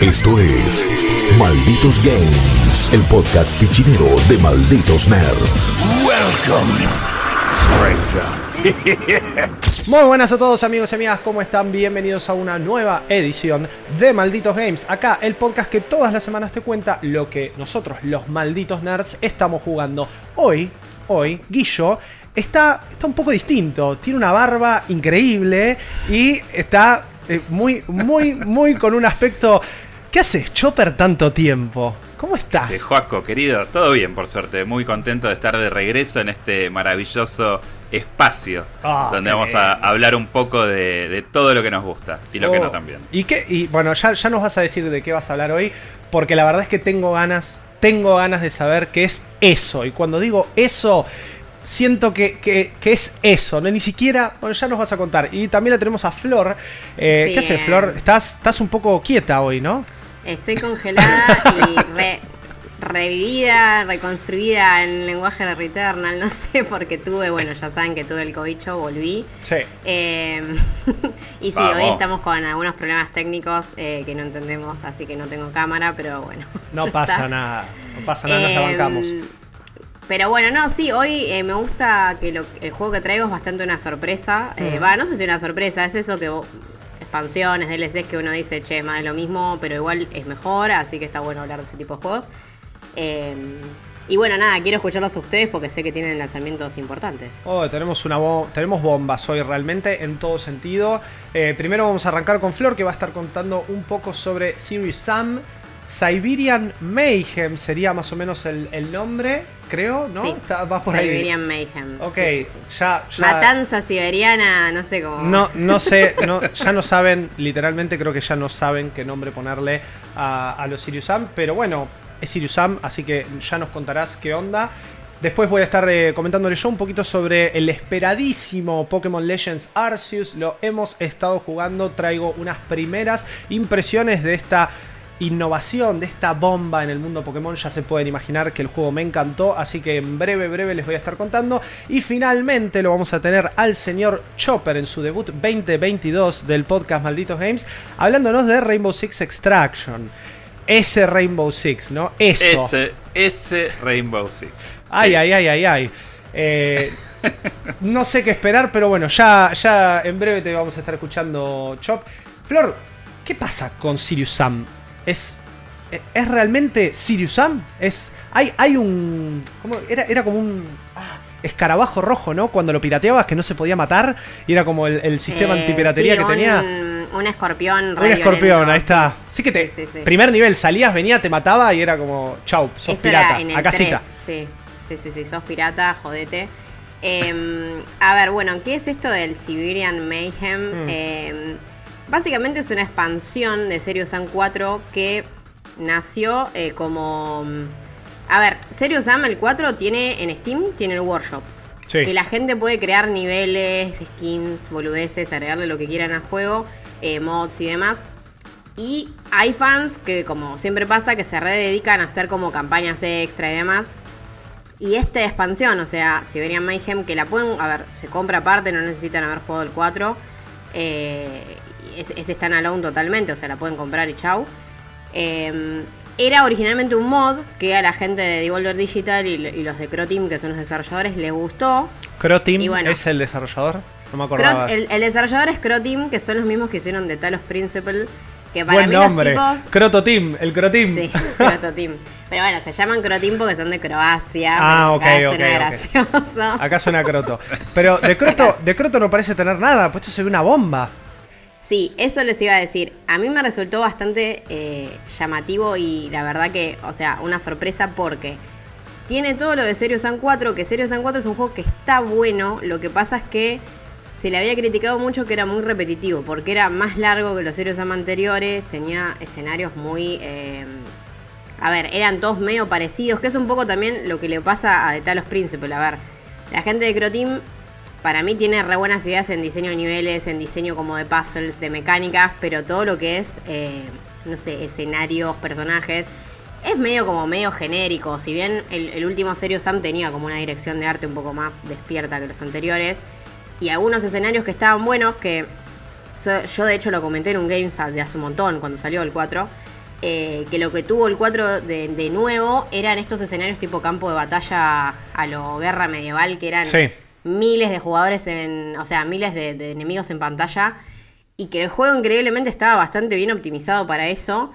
Esto es Malditos Games, el podcast fichinero de Malditos Nerds. Welcome, stranger. Muy buenas a todos amigos y amigas, ¿cómo están? Bienvenidos a una nueva edición de Malditos Games. Acá el podcast que todas las semanas te cuenta lo que nosotros, los malditos nerds, estamos jugando. Hoy, hoy, Guillo está, está un poco distinto. Tiene una barba increíble y está eh, muy, muy, muy con un aspecto... ¿Qué haces, Chopper, tanto tiempo? ¿Cómo estás? Sí, Joaco, querido, todo bien por suerte. Muy contento de estar de regreso en este maravilloso espacio Ah, donde vamos a hablar un poco de, de todo lo que nos gusta y lo que Oh. no también. ¿Y qué? Y bueno, ya, ya nos vas a decir de qué vas a hablar hoy, porque la verdad es que tengo ganas, tengo ganas de saber qué es eso. Y cuando digo eso, siento que, que- que es eso, no ni siquiera, bueno, ya nos vas a contar. Y también la tenemos a Flor. Eh, Sí. ¿Qué haces, Flor? Estás, estás un poco quieta hoy, ¿no? Estoy congelada y re- revivida, reconstruida en lenguaje de Returnal, no sé, porque tuve, bueno, ya saben que tuve el cobicho, volví. Sí. Eh, y sí, Vamos. hoy estamos con algunos problemas técnicos eh, que no entendemos, así que no tengo cámara, pero bueno. No pasa está. nada, no pasa nada, nos la Eh, bancamos. Pero bueno, no, sí, hoy eh, me gusta que lo- el juego que traigo es bastante una sorpresa. Eh, Mm. Va, no sé si una sorpresa, es eso que vos- expansiones, DLCs que uno dice, che, más de lo mismo, pero igual es mejor, así que está bueno hablar de ese tipo de juegos. Eh, y bueno, nada, quiero escucharlos a ustedes porque sé que tienen lanzamientos importantes. Oh, tenemos, una tenemos bombas hoy realmente en todo sentido. Eh, primero vamos a arrancar con Flor que va a estar contando un poco sobre Serious Sam. Siberian Mayhem sería más o menos el, el nombre, creo, ¿no? Sí, Está- va por ahí. Siberian Mayhem. Ok, Sí, sí, sí. Ya, ya- Matanza siberiana, no sé cómo. No, no sé, no, ya no saben, literalmente creo que ya no saben qué nombre ponerle a, a los Sirius Sam, pero bueno, es Sirius Sam, así que ya nos contarás qué onda. Después voy a estar eh, comentándole yo un poquito sobre el esperadísimo Pokémon Legends Arceus. Lo hemos estado jugando, traigo unas primeras impresiones de esta innovación, de esta bomba en el mundo Pokémon. Ya se pueden imaginar que el juego me encantó, así que en breve, breve les voy a estar contando. Y finalmente lo vamos a tener al señor Chopper en su debut 2022 del podcast Malditos Games, hablándonos de Rainbow Six Extraction. Ese Rainbow Six, ¿no? Eso. Ese, ese Rainbow Six. Ay, ay, ay, ay, ay. Eh, no sé qué esperar, pero bueno, ya, ya en breve te vamos a estar escuchando, Chop. Flor, ¿qué pasa con Sirius Sam? ¿Es, es realmente Sirius Sam? ¿Es, hay, hay un... ¿cómo? Era, era como un... ah, escarabajo rojo, ¿no? Cuando lo pirateabas que no se podía matar y era como el, el sistema Eh, antipiratería sí, que un- tenía. Un escorpión. Un escorpión, ahí está. sí. Que te. Sí, sí, sí. Primer nivel, salías, venía, te mataba y era como, chau, sos Eso pirata. a casita. 3, sí, sí, sí, sí, sos pirata, jodete. Em, a ver, bueno, ¿qué es esto del Siberian Mayhem? Mm. Em, básicamente es una expansión de Serious Sam 4 que nació eh, como... A ver, Serious Sam el 4 tiene en Steam, tiene el workshop. Sí. Que la gente puede crear niveles, skins, boludeces, agregarle lo que quieran al juego, eh, mods y demás. Y hay fans que, como siempre pasa, que se rededican a hacer como campañas extra y demás. Y esta expansión, o sea, Siberian Mayhem, que la pueden, a ver, se compra aparte, no necesitan haber jugado el 4. Eh, es, es standalone totalmente, o sea, la pueden comprar y chau. Eh, era originalmente un mod que a la gente de Devolver Digital y, y los de Croteam, que son los desarrolladores, les gustó. Croteam bueno. es el desarrollador. No me acordaba. Crot- el, el desarrollador es Croteam, que son los mismos que hicieron de Talos Principle. Que para Buen mí nombre. los tipos. Crototeam, el Croteam. Sí, Crototeam. Pero bueno, se llaman Croteam porque son de Croacia. Ah, ok, acá ok, suena gracioso. Acá suena Croto. Pero de Croto, de Croto no parece tener nada, pues esto se ve una bomba. Sí, eso les iba a decir. A mí me resultó bastante eh, llamativo y la verdad que, o sea, una sorpresa porque tiene todo lo de Serious Sam 4, que Serious Sam 4 es un juego que está bueno, lo que pasa es que se le había criticado mucho que era muy repetitivo, porque era más largo que los Serious Sam anteriores, tenía escenarios muy... eh, a ver, eran todos medio parecidos, que es un poco también lo que le pasa a The Talos Principle. A ver, la gente de Croteam para mí tiene re buenas ideas en diseño de niveles, en diseño como de puzzles, de mecánicas, pero todo lo que es, eh, no sé, escenarios, personajes, es medio como medio genérico. Si bien el, último Serious Sam tenía como una dirección de arte un poco más despierta que los anteriores, y algunos escenarios que estaban buenos, que yo de hecho lo comenté en un Games de hace un montón, cuando salió el 4, eh, que lo que tuvo el 4 de, de nuevo eran estos escenarios tipo campo de batalla a lo guerra medieval, que eran Sí. Miles de jugadores en. O sea, miles de, enemigos en pantalla. Y que el juego increíblemente estaba bastante bien optimizado para eso.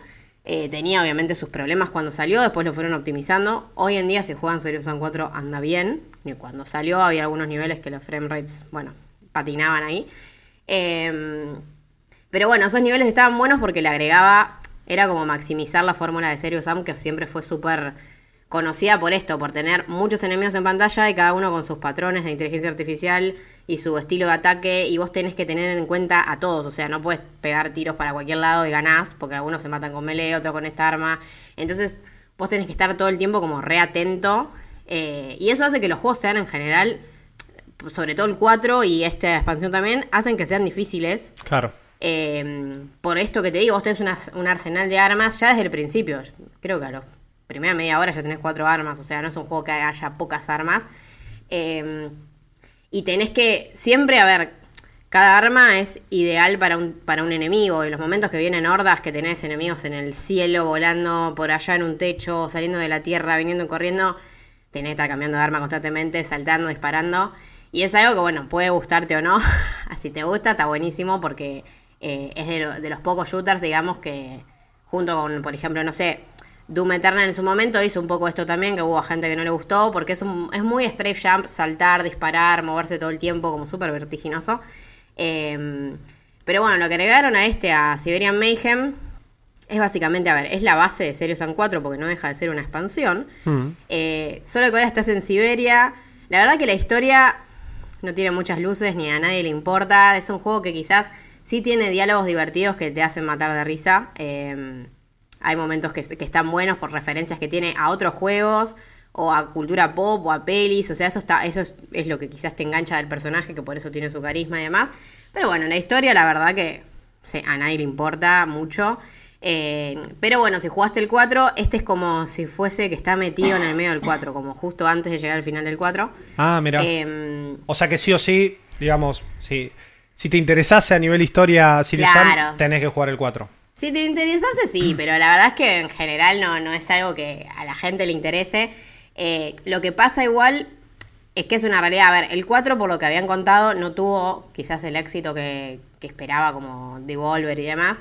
Eh, tenía obviamente sus problemas cuando salió, después lo fueron optimizando. Hoy en día, si juegan Serious Sam 4, anda bien. Y cuando salió, había algunos niveles que los frame rates, bueno, patinaban ahí. Em, pero bueno, esos niveles estaban buenos porque le agregaba. Era como maximizar la fórmula de Serious Sam, que siempre fue súper conocida por esto, por tener muchos enemigos en pantalla y cada uno con sus patrones de inteligencia artificial y su estilo de ataque. Y vos tenés que tener en cuenta a todos. O sea, no puedes pegar tiros para cualquier lado y ganás, porque algunos se matan con melee, otro con esta arma. Entonces, vos tenés que estar todo el tiempo como re atento. eh, y eso hace que los juegos sean en general, sobre todo el 4 y esta expansión también, hacen que sean difíciles. Claro. Eh, por esto que te digo, vos tenés una- un arsenal de armas ya desde el principio. Creo que a primera media hora ya tenés cuatro armas, o sea, no es un juego que haya pocas armas. Eh, y tenés que siempre, a ver, cada arma es ideal para un, para un enemigo. En los momentos que vienen hordas, que tenés enemigos en el cielo, volando por allá en un techo, saliendo de la tierra, viniendo corriendo, tenés que estar cambiando de arma constantemente, saltando, disparando. Y es algo que, bueno, puede gustarte o no. si te gusta, está buenísimo porque eh, es de, de los pocos shooters, digamos, que junto con, por ejemplo, no sé, Doom Eternal en su momento hizo un poco esto también, que hubo gente que no le gustó, porque es, un- es muy strafe jump, saltar, disparar, moverse todo el tiempo, como súper vertiginoso. Eh, pero bueno, lo que agregaron a este, a Siberian Mayhem, es básicamente, a ver, es la base de Serious Sam 4 porque no deja de ser una expansión. Mm. Eh, solo que ahora estás en Siberia. La verdad que la historia no tiene muchas luces ni a nadie le importa. Es un juego que quizás sí tiene diálogos divertidos que te hacen matar de risa. Eh, hay momentos que, que están buenos por referencias que tiene a otros juegos o a cultura pop o a pelis. O sea, eso, está, eso es, es lo que quizás te engancha del personaje, que por eso tiene su carisma y demás. Pero bueno, la historia la verdad que sí, a nadie le importa mucho. Eh, pero bueno, si jugaste el 4, este es como si fuese que está metido en el medio del 4, como justo antes de llegar al final del 4. Ah, mira. Em, O sea que sí o sí, digamos, si, si te interesase a nivel historia Claro. tenés que jugar el 4. Si te interesase, sí, pero la verdad es que en general no, no es algo que a la gente le interese. Eh, lo que pasa igual es que es una realidad. A ver, el 4, por lo que habían contado, no tuvo quizás el éxito que, que esperaba, como Devolver y demás.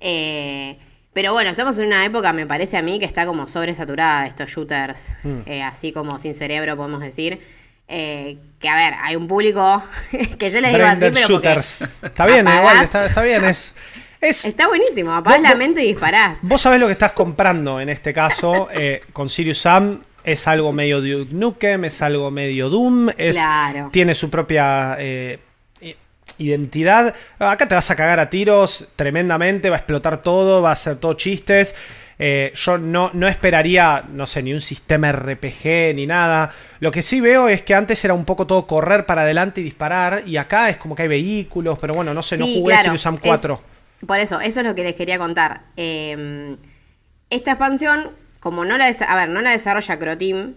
Eh, pero bueno, estamos en una época, me parece a mí, que está como sobresaturada de estos shooters, Mm. eh, así como sin cerebro, podemos decir. Eh, que a ver, hay un público que yo les digo así, Braindead pero Shooters. Está bien, apagás- igual, está, está bien. Es, es, Está buenísimo, apagás Vos- la mente y disparás. Vos sabés lo que estás comprando en este caso eh, con Sirius Sam. Es algo medio Duke Nukem, es algo medio Doom, es, Claro. tiene su propia eh, identidad. Acá te vas a cagar a tiros tremendamente, va a explotar todo, va a ser todo chistes. Eh, yo no, no esperaría, no sé, ni un sistema RPG ni nada. Lo que sí veo es que antes era un poco todo correr para adelante y disparar, y acá es como que hay vehículos, pero bueno, no sé, no jugué claro, Sirius Sam es- 4. Por eso, eso es lo que les quería contar. Eh, esta expansión, como no la, a ver, no la desarrolla Croteam,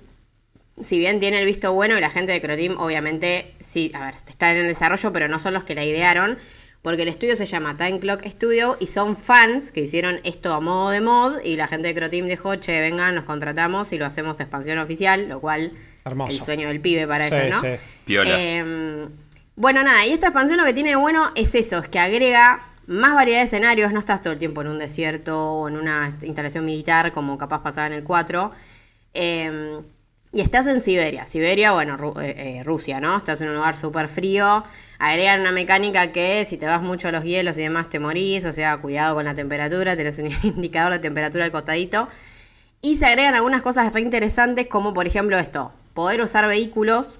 si bien tiene el visto bueno y la gente de Croteam, obviamente, sí, a ver, está en el desarrollo, pero no son los que la idearon, porque el estudio se llama Time Clock Studio y son fans que hicieron esto a modo de mod y la gente de Croteam dijo, che, vengan, nos contratamos y lo hacemos expansión oficial, lo cual Hermoso. el sueño del pibe para Sí, ellos, ¿no? sí. Piola. Eh, bueno, nada, y esta expansión lo que tiene de bueno es eso, es que agrega más variedad de escenarios, no estás todo el tiempo en un desierto o en una instalación militar como capaz pasaba en el 4. Eh, y estás en Siberia. Siberia, bueno, eh, eh, Rusia, ¿no? Estás en un lugar súper frío. Agregan una mecánica que si te vas mucho a los hielos y demás te morís, o sea, cuidado con la temperatura, tenés un indicador de temperatura al costadito. Y se agregan algunas cosas re interesantes como por ejemplo esto, poder usar vehículos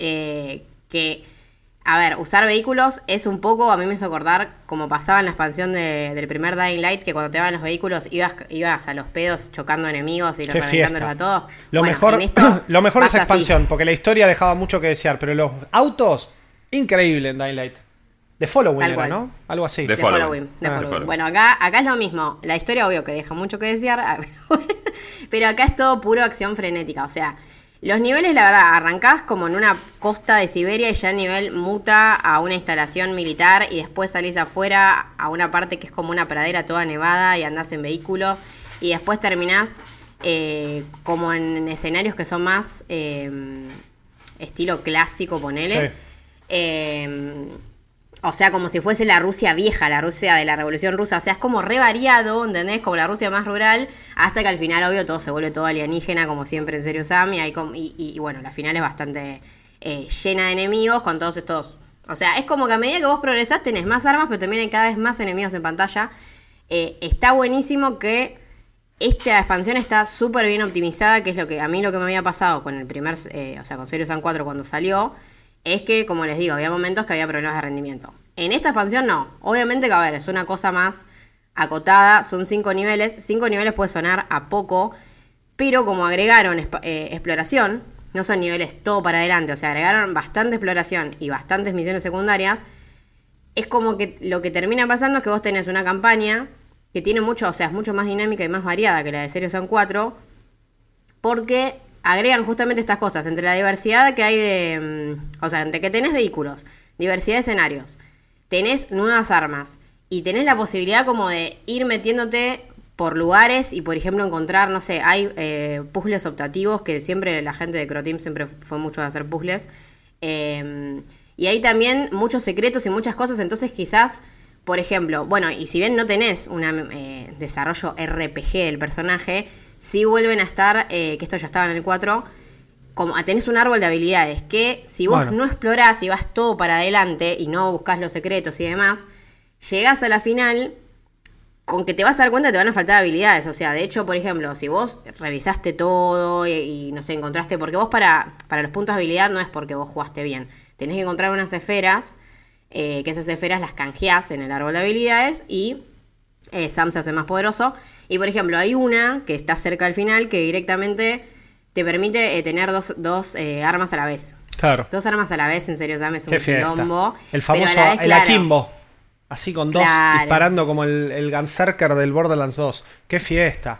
eh, que, a ver, usar vehículos es un poco, a mí me hizo acordar como pasaba en la expansión de- del primer Dying Light, que cuando te van los vehículos ibas, ibas a los pedos chocando enemigos y los reventándolos a todos. Lo Bueno, mejor, esto lo mejor de esa pasa así. expansión, porque la historia dejaba mucho que desear, pero los autos, increíble en Dying Light. De Following era. ¿no? Algo así. De Following. Ah. following. Following. Bueno, acá, acá es lo mismo. La historia, obvio, que deja mucho que desear. pero acá es todo puro acción frenética. O sea, Los niveles, la verdad, arrancás como en una costa de Siberia y ya el nivel muta a una instalación militar y después salís afuera a una parte que es como una pradera toda nevada y andás en vehículo y después terminás eh, como en escenarios que son más eh, estilo clásico, ponele. Sí. Eh, o sea, como si fuese la Rusia vieja, la Rusia de la Revolución Rusa. O sea, es como re variado, ¿entendés? Como la Rusia más rural, hasta que al final, obvio, todo se vuelve todo alienígena, como siempre en Serio Sam. Y, hay com- y, y- y bueno, la final es bastante eh, llena de enemigos con todos estos. O sea, es como que a medida que vos progresás tenés más armas, pero también hay cada vez más enemigos en pantalla. Eh, está buenísimo que esta expansión está súper bien optimizada, que es lo que a mí lo que me había pasado con el primer, eh, o sea, con Serious Sam 4 cuando salió, es que, como les digo, había momentos que había problemas de rendimiento. En esta expansión no. Obviamente que, a ver, es una cosa más acotada, son cinco niveles. Cinco niveles puede sonar a poco, pero como agregaron eh, exploración, no son niveles todo para adelante, o sea, agregaron bastante exploración y bastantes misiones secundarias, es como que lo que termina pasando es que vos tenés una campaña que tiene mucho, o sea, es mucho más dinámica y más variada que la de Serious Sam 4, porque agregan justamente estas cosas, entre la diversidad que hay de, mm, o sea, entre que tenés vehículos, diversidad de escenarios, tenés nuevas armas y tenés la posibilidad como de ir metiéndote por lugares y por ejemplo encontrar, no sé, hay eh, puzzles optativos que siempre la gente de Croteam siempre fue mucho de hacer puzzles. Eh, y hay también muchos secretos y muchas cosas, entonces quizás, por ejemplo, bueno, y si bien no tenés un desarrollo RPG del personaje, sí vuelven a estar, eh, que esto ya estaba en el 4, como ah, tenés un árbol de habilidades, que si vos Bueno. no explorás y vas todo para adelante y no buscas los secretos y demás, llegás a la final con que te vas a dar cuenta que te van a faltar habilidades. O sea, de hecho, por ejemplo, si vos revisaste todo y, y, no sé, encontraste, porque vos para, para los puntos de habilidad no es porque vos jugaste bien. Tenés que encontrar unas esferas, eh, que esas esferas las canjeás en el árbol de habilidades y eh, Sam se hace más poderoso. Y por ejemplo, hay una que está cerca al final que directamente te permite eh, tener dos, dos eh, armas a la vez. Claro. Dos armas a la vez, en serio, Sam es un quilombo. El pero a famoso, la vez, el claro, akimbo. Así con dos Claro. disparando como el, el Gunzerker del Borderlands 2. Qué fiesta.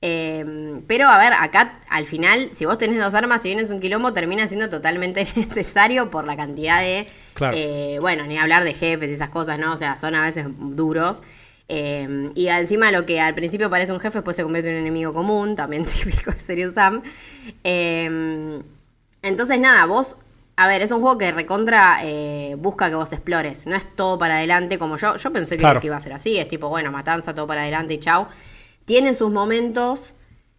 Eh, pero a ver, acá al final, si vos tenés dos armas y vienes un quilombo, termina siendo totalmente necesario por la cantidad de. Claro. eh, bueno, ni hablar de jefes y esas cosas, ¿no? O sea, son a veces duros. Eh, y encima lo que al principio parece un jefe, después se convierte en un enemigo común, también típico de Serious Sam. Eh, entonces, nada, vos. A ver, es un juego que recontra eh, busca que vos explores. No es todo para adelante como yo. Yo pensé que, Claro. que iba a ser así. Es tipo, bueno, matanza, todo para adelante y chau. Tienen sus momentos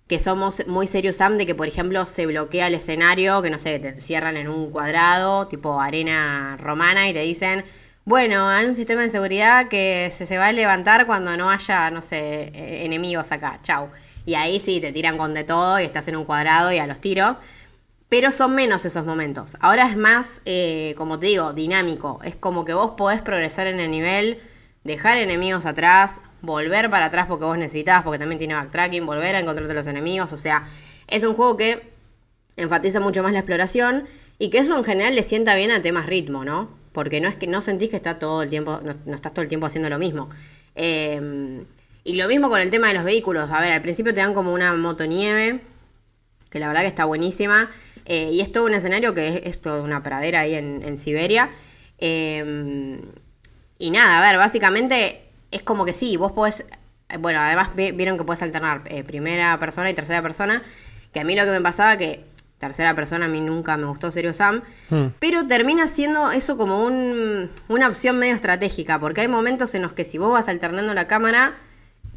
que somos muy serios, Sam, de que, por ejemplo, se bloquea el escenario, que no sé, te encierran en un cuadrado, tipo arena romana, y te dicen, bueno, hay un sistema de seguridad que se, se va a levantar cuando no haya, no sé, eh, enemigos acá, chau. Y ahí sí, te tiran con de todo y estás en un cuadrado y a los tiros. Pero son menos esos momentos. Ahora es más, eh, como te digo, dinámico. Es como que vos podés progresar en el nivel, dejar enemigos atrás, volver para atrás porque vos necesitas, porque también tiene backtracking, volver a encontrarte los enemigos. O sea, es un juego que enfatiza mucho más la exploración y que eso en general le sienta bien a temas ritmo, ¿no? Porque no es que no sentís que está todo el tiempo, no, estás todo el tiempo haciendo lo mismo. Eh, y lo mismo con el tema de los vehículos. A ver, al principio te dan como una motonieve, que la verdad que está buenísima. Eh, y es todo un escenario que es, es toda una pradera ahí en, Siberia. Eh, y nada, a ver, básicamente es como que sí, vos podés. eh, Bueno, además vi- vieron que puedes alternar eh, primera persona y tercera persona. Que a mí lo que me pasaba que tercera persona a mí nunca me gustó Serio Sam. Hmm. Pero termina siendo eso como un- una opción medio estratégica. Porque hay momentos en los que si vos vas alternando la cámara,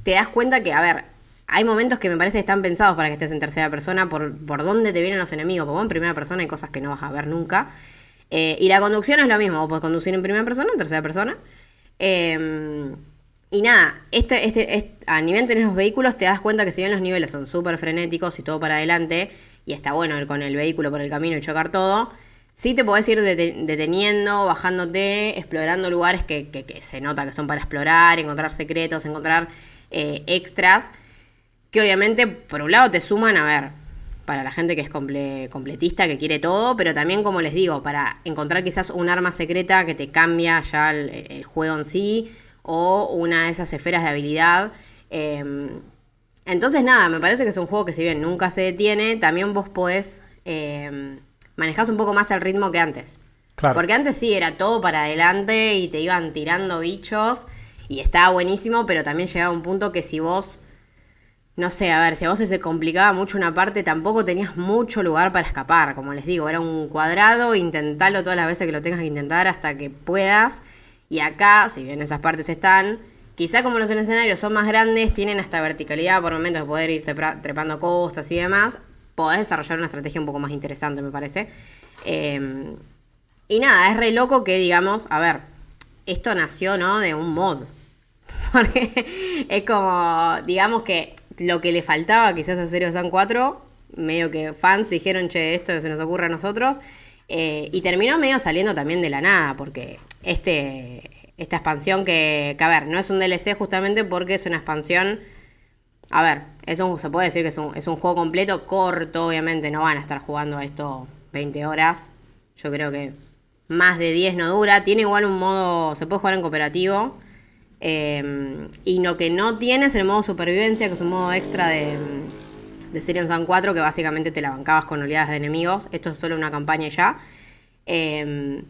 te das cuenta que, a ver, hay momentos que me parece que están pensados para que estés en tercera persona por, por dónde te vienen los enemigos. Porque vos en primera persona hay cosas que no vas a ver nunca. Eh, y la conducción es lo mismo. Vos podés conducir en primera persona, en tercera persona. Eh, y nada, este, este, este- a nivel de los vehículos te das cuenta que si bien los niveles son súper frenéticos y todo para adelante, y está bueno ir con el vehículo por el camino y chocar todo, sí te podés ir dete- deteniendo, bajándote, explorando lugares que, que- se nota que son para explorar, encontrar secretos, encontrar eh, extras, que obviamente por un lado te suman, a ver, para la gente que es comple- completista, que quiere todo, pero también, como les digo, para encontrar quizás un arma secreta que te cambia ya el, juego en sí, o una de esas esferas de habilidad. Eh, entonces, nada, me parece que es un juego que si bien nunca se detiene, también vos podés eh, manejás un poco más el ritmo que antes. Claro. Porque antes sí era todo para adelante y te iban tirando bichos y estaba buenísimo, pero también llegaba un punto que si vos, no sé, a ver, si a vos se complicaba mucho una parte, tampoco tenías mucho lugar para escapar. Como les digo, era un cuadrado, intentalo todas las veces que lo tengas que intentar hasta que puedas. Y acá, si bien esas partes están, quizá como los escenarios son más grandes, tienen hasta verticalidad por momentos de poder ir trepando costas y demás, podés desarrollar una estrategia un poco más interesante, me parece. Eh, y nada, es re loco que digamos, a ver, esto nació, ¿no? De un mod. Porque es como, digamos que lo que le faltaba quizás a Zero Sun 4, medio que fans dijeron, che, esto se nos ocurre a nosotros. eh, y terminó medio saliendo también de la nada, porque este esta expansión que, que, a ver, no es un DLC justamente porque es una expansión... A ver, se puede decir que es un, juego completo, corto, obviamente, no van a estar jugando a esto 20 horas. Yo creo que más de 10 no dura. Tiene igual un modo, se puede jugar en cooperativo. Eh, y lo que no tiene es el modo supervivencia, que es un modo extra de, de Serious Sam 4, que básicamente te la bancabas con oleadas de enemigos. Esto es solo una campaña ya. Eh,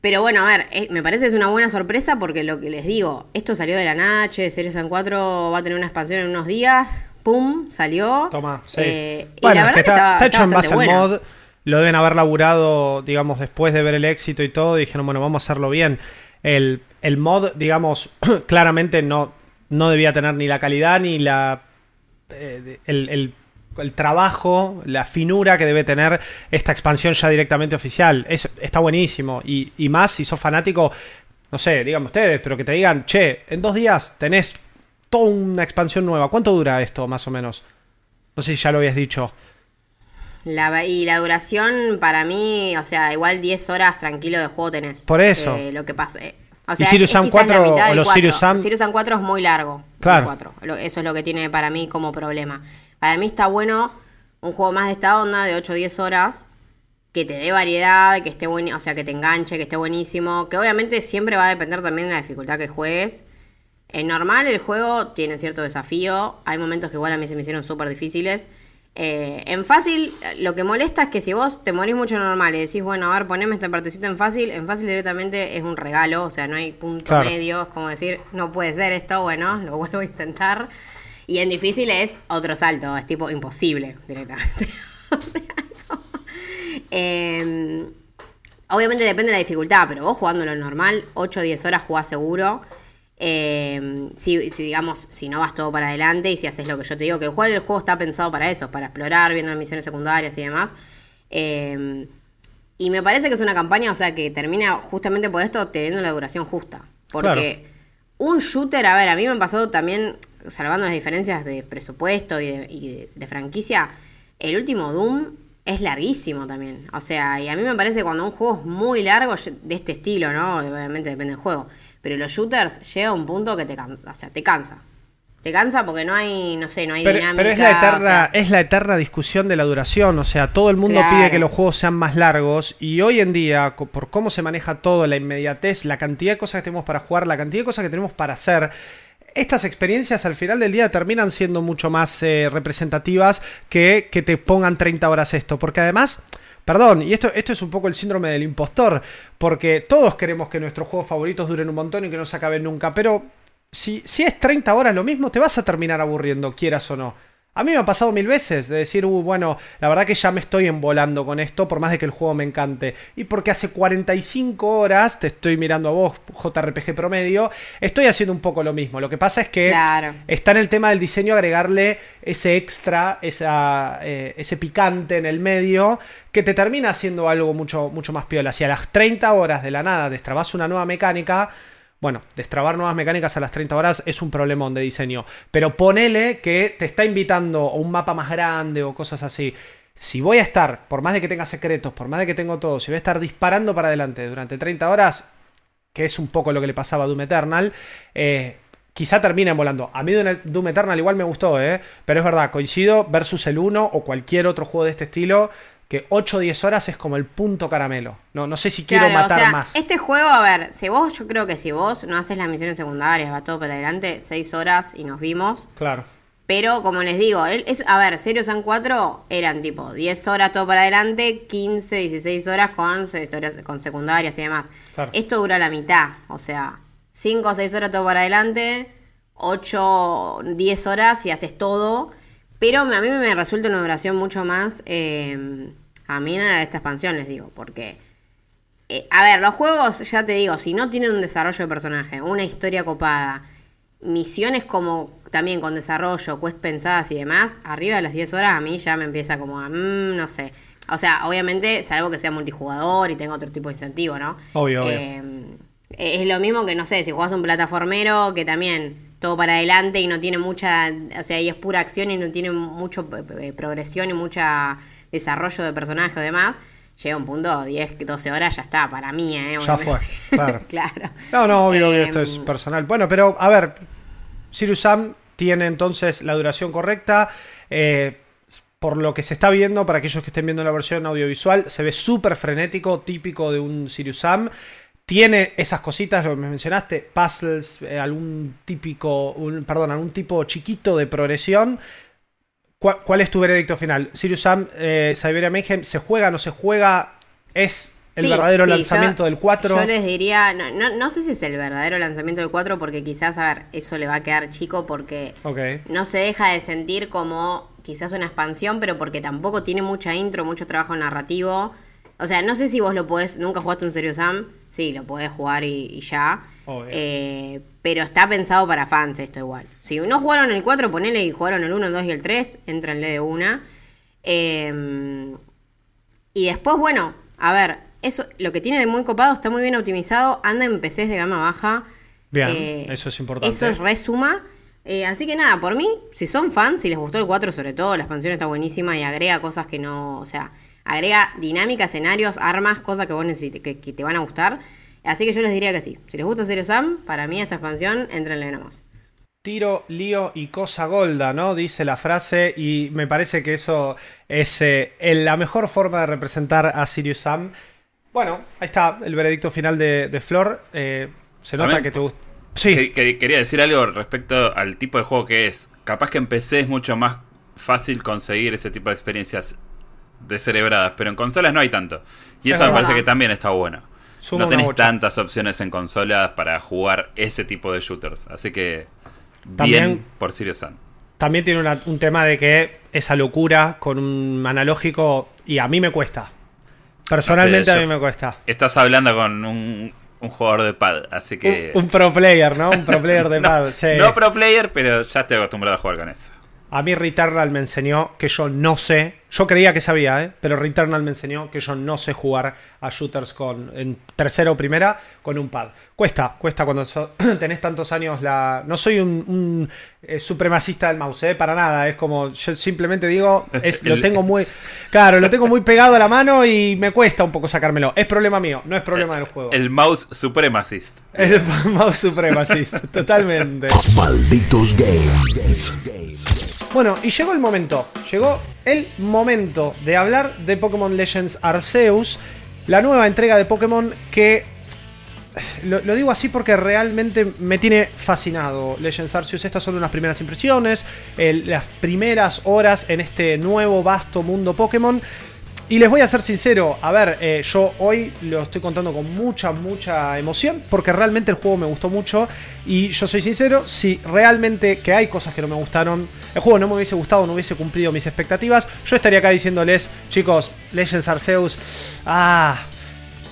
pero bueno, a ver, eh, me parece que es una buena sorpresa porque lo que les digo, esto salió de la Nache, Series Sam 4 va a tener una expansión en unos días, ¡pum! Salió. Toma, sí. Eh, y bueno, la verdad que que está, estaba- está hecho en base al mod. Lo deben haber laburado, digamos, después de ver el éxito y todo. y Dijeron, bueno, vamos a hacerlo bien. El, el mod, digamos, claramente no, no debía tener ni la calidad ni la. eh, el, el- el trabajo, la finura que debe tener esta expansión ya directamente oficial. Es, está buenísimo. Y, y más si sos fanático, no sé, díganme ustedes, pero que te digan, che, en dos días tenés toda una expansión nueva. ¿Cuánto dura esto, más o menos? No sé si ya lo habías dicho. La- y la duración para mí, o sea, igual 10 horas tranquilo de juego tenés. Por eso. Eh, lo que pasa. eh, o ¿Y Sirius Sam quizás la 4 mitad o los 4. Sirius Sam? Sirius Sam 4 es muy largo. Claro. 4. Lo- Eso es lo que tiene para mí como problema. Para mí está bueno un juego más de esta onda, de 8 o 10 horas, que te dé variedad, que esté buen, o sea, que te enganche, que esté buenísimo. Que obviamente siempre va a depender también de la dificultad que juegues. En normal el juego tiene cierto desafío. Hay momentos que igual a mí se me hicieron súper difíciles. Eh, en fácil, lo que molesta es que si vos te morís mucho en normal y decís, bueno, a ver, poneme esta partecita en fácil, en fácil directamente es un regalo, o sea, no hay punto Claro. medio, es como decir, no puede ser esto, bueno, lo vuelvo a intentar. Y en difícil es otro salto, es tipo imposible directamente. O sea, no. Eh, obviamente depende de la dificultad, pero vos jugándolo normal, 8 o 10 horas jugás seguro. Eh, si, si, digamos, si no vas todo para adelante y si haces lo que yo te digo, que el juego, el juego está pensado para eso, para explorar, viendo las misiones secundarias y demás. Eh, y me parece que es una campaña, o sea, que termina justamente por esto teniendo la duración justa. Porque un shooter, a ver, a mí me pasó también, salvando las diferencias de presupuesto y de, y de- de franquicia, el último Doom es larguísimo también. O sea, y a mí me parece cuando un juego es muy largo, de este estilo, ¿no? Obviamente depende del juego. Pero los shooters llega a un punto que te, o sea, te cansa. Te cansa porque no hay, no sé, no hay Pero, dinámica. pero es la eterna, o sea, es la eterna discusión de la duración. O sea, todo el mundo Claro. pide que los juegos sean más largos. Y hoy en día, por cómo se maneja todo, la inmediatez, la cantidad de cosas que tenemos para jugar, la cantidad de cosas que tenemos para hacer. Estas experiencias al final del día terminan siendo mucho más eh, representativas que que te pongan 30 horas esto. Porque además, Perdón, y esto, esto es un poco el síndrome del impostor, porque todos queremos que nuestros juegos favoritos duren un montón y que no se acaben nunca, pero si, si es 30 horas lo mismo, te vas a terminar aburriendo, quieras o no. A mí me ha pasado mil veces de decir, uh, bueno, la verdad que ya me estoy embolando con esto, por más de que el juego me encante. Y porque hace 45 horas, te estoy mirando a vos, JRPG promedio, estoy haciendo un poco lo mismo. Lo que pasa es que Claro. está en el tema del diseño agregarle ese extra, esa, eh, ese picante en el medio, que te termina haciendo algo mucho, mucho más piola. Si a las 30 horas de la nada destrabas una nueva mecánica, bueno, destrabar nuevas mecánicas a las 30 horas es un problemón de diseño. Pero ponele que te está invitando a un mapa más grande o cosas así. Si voy a estar, por más de que tenga secretos, por más de que tengo todo, si voy a estar disparando para adelante durante 30 horas, que es un poco lo que le pasaba a Doom Eternal, eh, quizá terminen volando. A mí Doom Doom Eternal igual me gustó, ¿eh? pero es verdad, coincido versus el 1 o cualquier otro juego de este estilo, que 8 o 10 horas es como el punto caramelo. No, no sé si quiero Claro, matar o sea, más. Este juego, a ver, si vos, yo creo que si vos no haces las misiones secundarias, va todo para adelante, seis horas y nos vimos. Claro. Pero como les digo, es, a ver, Serious Sam 4 eran tipo 10 horas todo para adelante, 15, 16 horas con con secundarias y demás. Claro. Esto dura la mitad, o sea, 5 o 6 horas todo para adelante, 8, 10 horas y haces todo. Pero a mí me resulta una duración mucho más eh, amena de esta expansión, les digo, porque... eh, a ver, los juegos, ya te digo, si no tienen un desarrollo de personaje, una historia copada, misiones como también con desarrollo, quest pensadas y demás, arriba de las 10 horas a mí ya me empieza como a, mm, no sé. O sea, obviamente, salvo que sea multijugador y tenga otro tipo de incentivo, ¿no? Obvio, obvio. Eh, es lo mismo que, no sé, si jugás un plataformero que también todo para adelante y no tiene mucha, o sea, y es pura acción y no tiene mucho eh, progresión y mucha desarrollo de personaje o demás, llega un punto, 10, 12 horas ya está, para mí, ¿eh? Ya fue, claro. claro. No, no, obvio, obvio, Eh, esto es personal. Bueno, pero a ver, Sirius Sam tiene entonces la duración correcta. eh, por lo que se está viendo, para aquellos que estén viendo la versión audiovisual, se ve súper frenético, típico de un Sirius Sam. Tiene esas cositas, lo que me mencionaste, puzzles, eh, algún típico, un, perdón, algún tipo chiquito de progresión. ¿Cuál, cuál es tu veredicto final? Sirius Sam, eh, Siberia Mayhem, ¿se juega, no se juega? ¿Es el Sí, verdadero sí, lanzamiento yo- del 4? Yo les diría, no, no, no sé si es el verdadero lanzamiento del 4 porque quizás, a ver, eso le va a quedar chico porque no se deja de sentir como quizás una expansión, pero porque tampoco tiene mucha intro, mucho trabajo narrativo. O sea, no sé si vos lo podés, nunca jugaste un Serious Sam, sí, lo podés jugar y, y ya. Eh, pero está pensado para fans esto igual. Si no jugaron el 4, ponele y jugaron el 1, el 2 y el 3, entrenle de una. Eh, y después, bueno, a ver, eso lo que tiene de muy copado, está muy bien optimizado, anda en PCs de gama baja. Bien, eso es importante. Eso es resuma. Eh, así que nada, por mí, si son fans, si les gustó el 4 sobre todo, la expansión está buenísima y agrega cosas que no, o sea, agrega dinámica, escenarios, armas, cosas que vos necesites, que, que te van a gustar. Así que yo les diría que sí. Si les gusta Zero Sam, para mí esta expansión, entrenle nomás. Tiro, lío y cosa golda, ¿no? Dice la frase y me parece que eso es eh, la mejor forma de representar a Sirius Sam. Bueno, ahí está el veredicto final de, de Flor. Eh, se nota También- que te gusta. Sí, Que- que- quería decir algo respecto al tipo de juego que es. Capaz que en PC es mucho más fácil conseguir ese tipo de experiencias descerebradas, pero en consolas no hay tanto. Y Es eso me verdad. parece que también está bueno. Suma no tenés tantas opciones en consolas para jugar ese tipo de shooters. Así que También- bien por Sirius Sam. también tiene una- un tema de que esa locura con un analógico y a mí me cuesta. Personalmente No sé, a mí me cuesta. Estás hablando con un, un jugador de pad, así que. Un, un pro player, ¿no? Un pro player de no, pad. sí. no pro player, pero ya estoy acostumbrado a jugar con eso. A mí Returnal me enseñó que yo no sé, yo creía que sabía, ¿eh? pero Returnal me enseñó que yo no sé jugar a shooters con en tercera o primera con un pad. Cuesta, cuesta cuando so- tenés tantos años la... No soy un, un, eh, supremacista del mouse, ¿eh? para nada, es como, yo simplemente digo, es, lo tengo muy... Claro, lo tengo muy pegado a la mano y me cuesta un poco sacármelo. Es problema mío, no es problema del juego. El mouse supremacist. El mouse supremacista, totalmente. Malditos Games. Bueno, y llegó el momento. Llegó el momento de hablar de Pokémon Legends Arceus. La nueva entrega de Pokémon que. Lo, digo así porque realmente me tiene fascinado Legends Arceus. Estas son unas primeras impresiones. las primeras horas en este nuevo vasto mundo Pokémon. Y les voy a ser sincero, a ver, eh, yo hoy lo estoy contando con mucha, mucha emoción, porque realmente el juego me gustó mucho. Y yo soy sincero, si realmente que hay cosas que no me gustaron, el juego no me hubiese gustado, no hubiese cumplido mis expectativas, yo estaría acá diciéndoles, chicos, Legends Arceus, ah,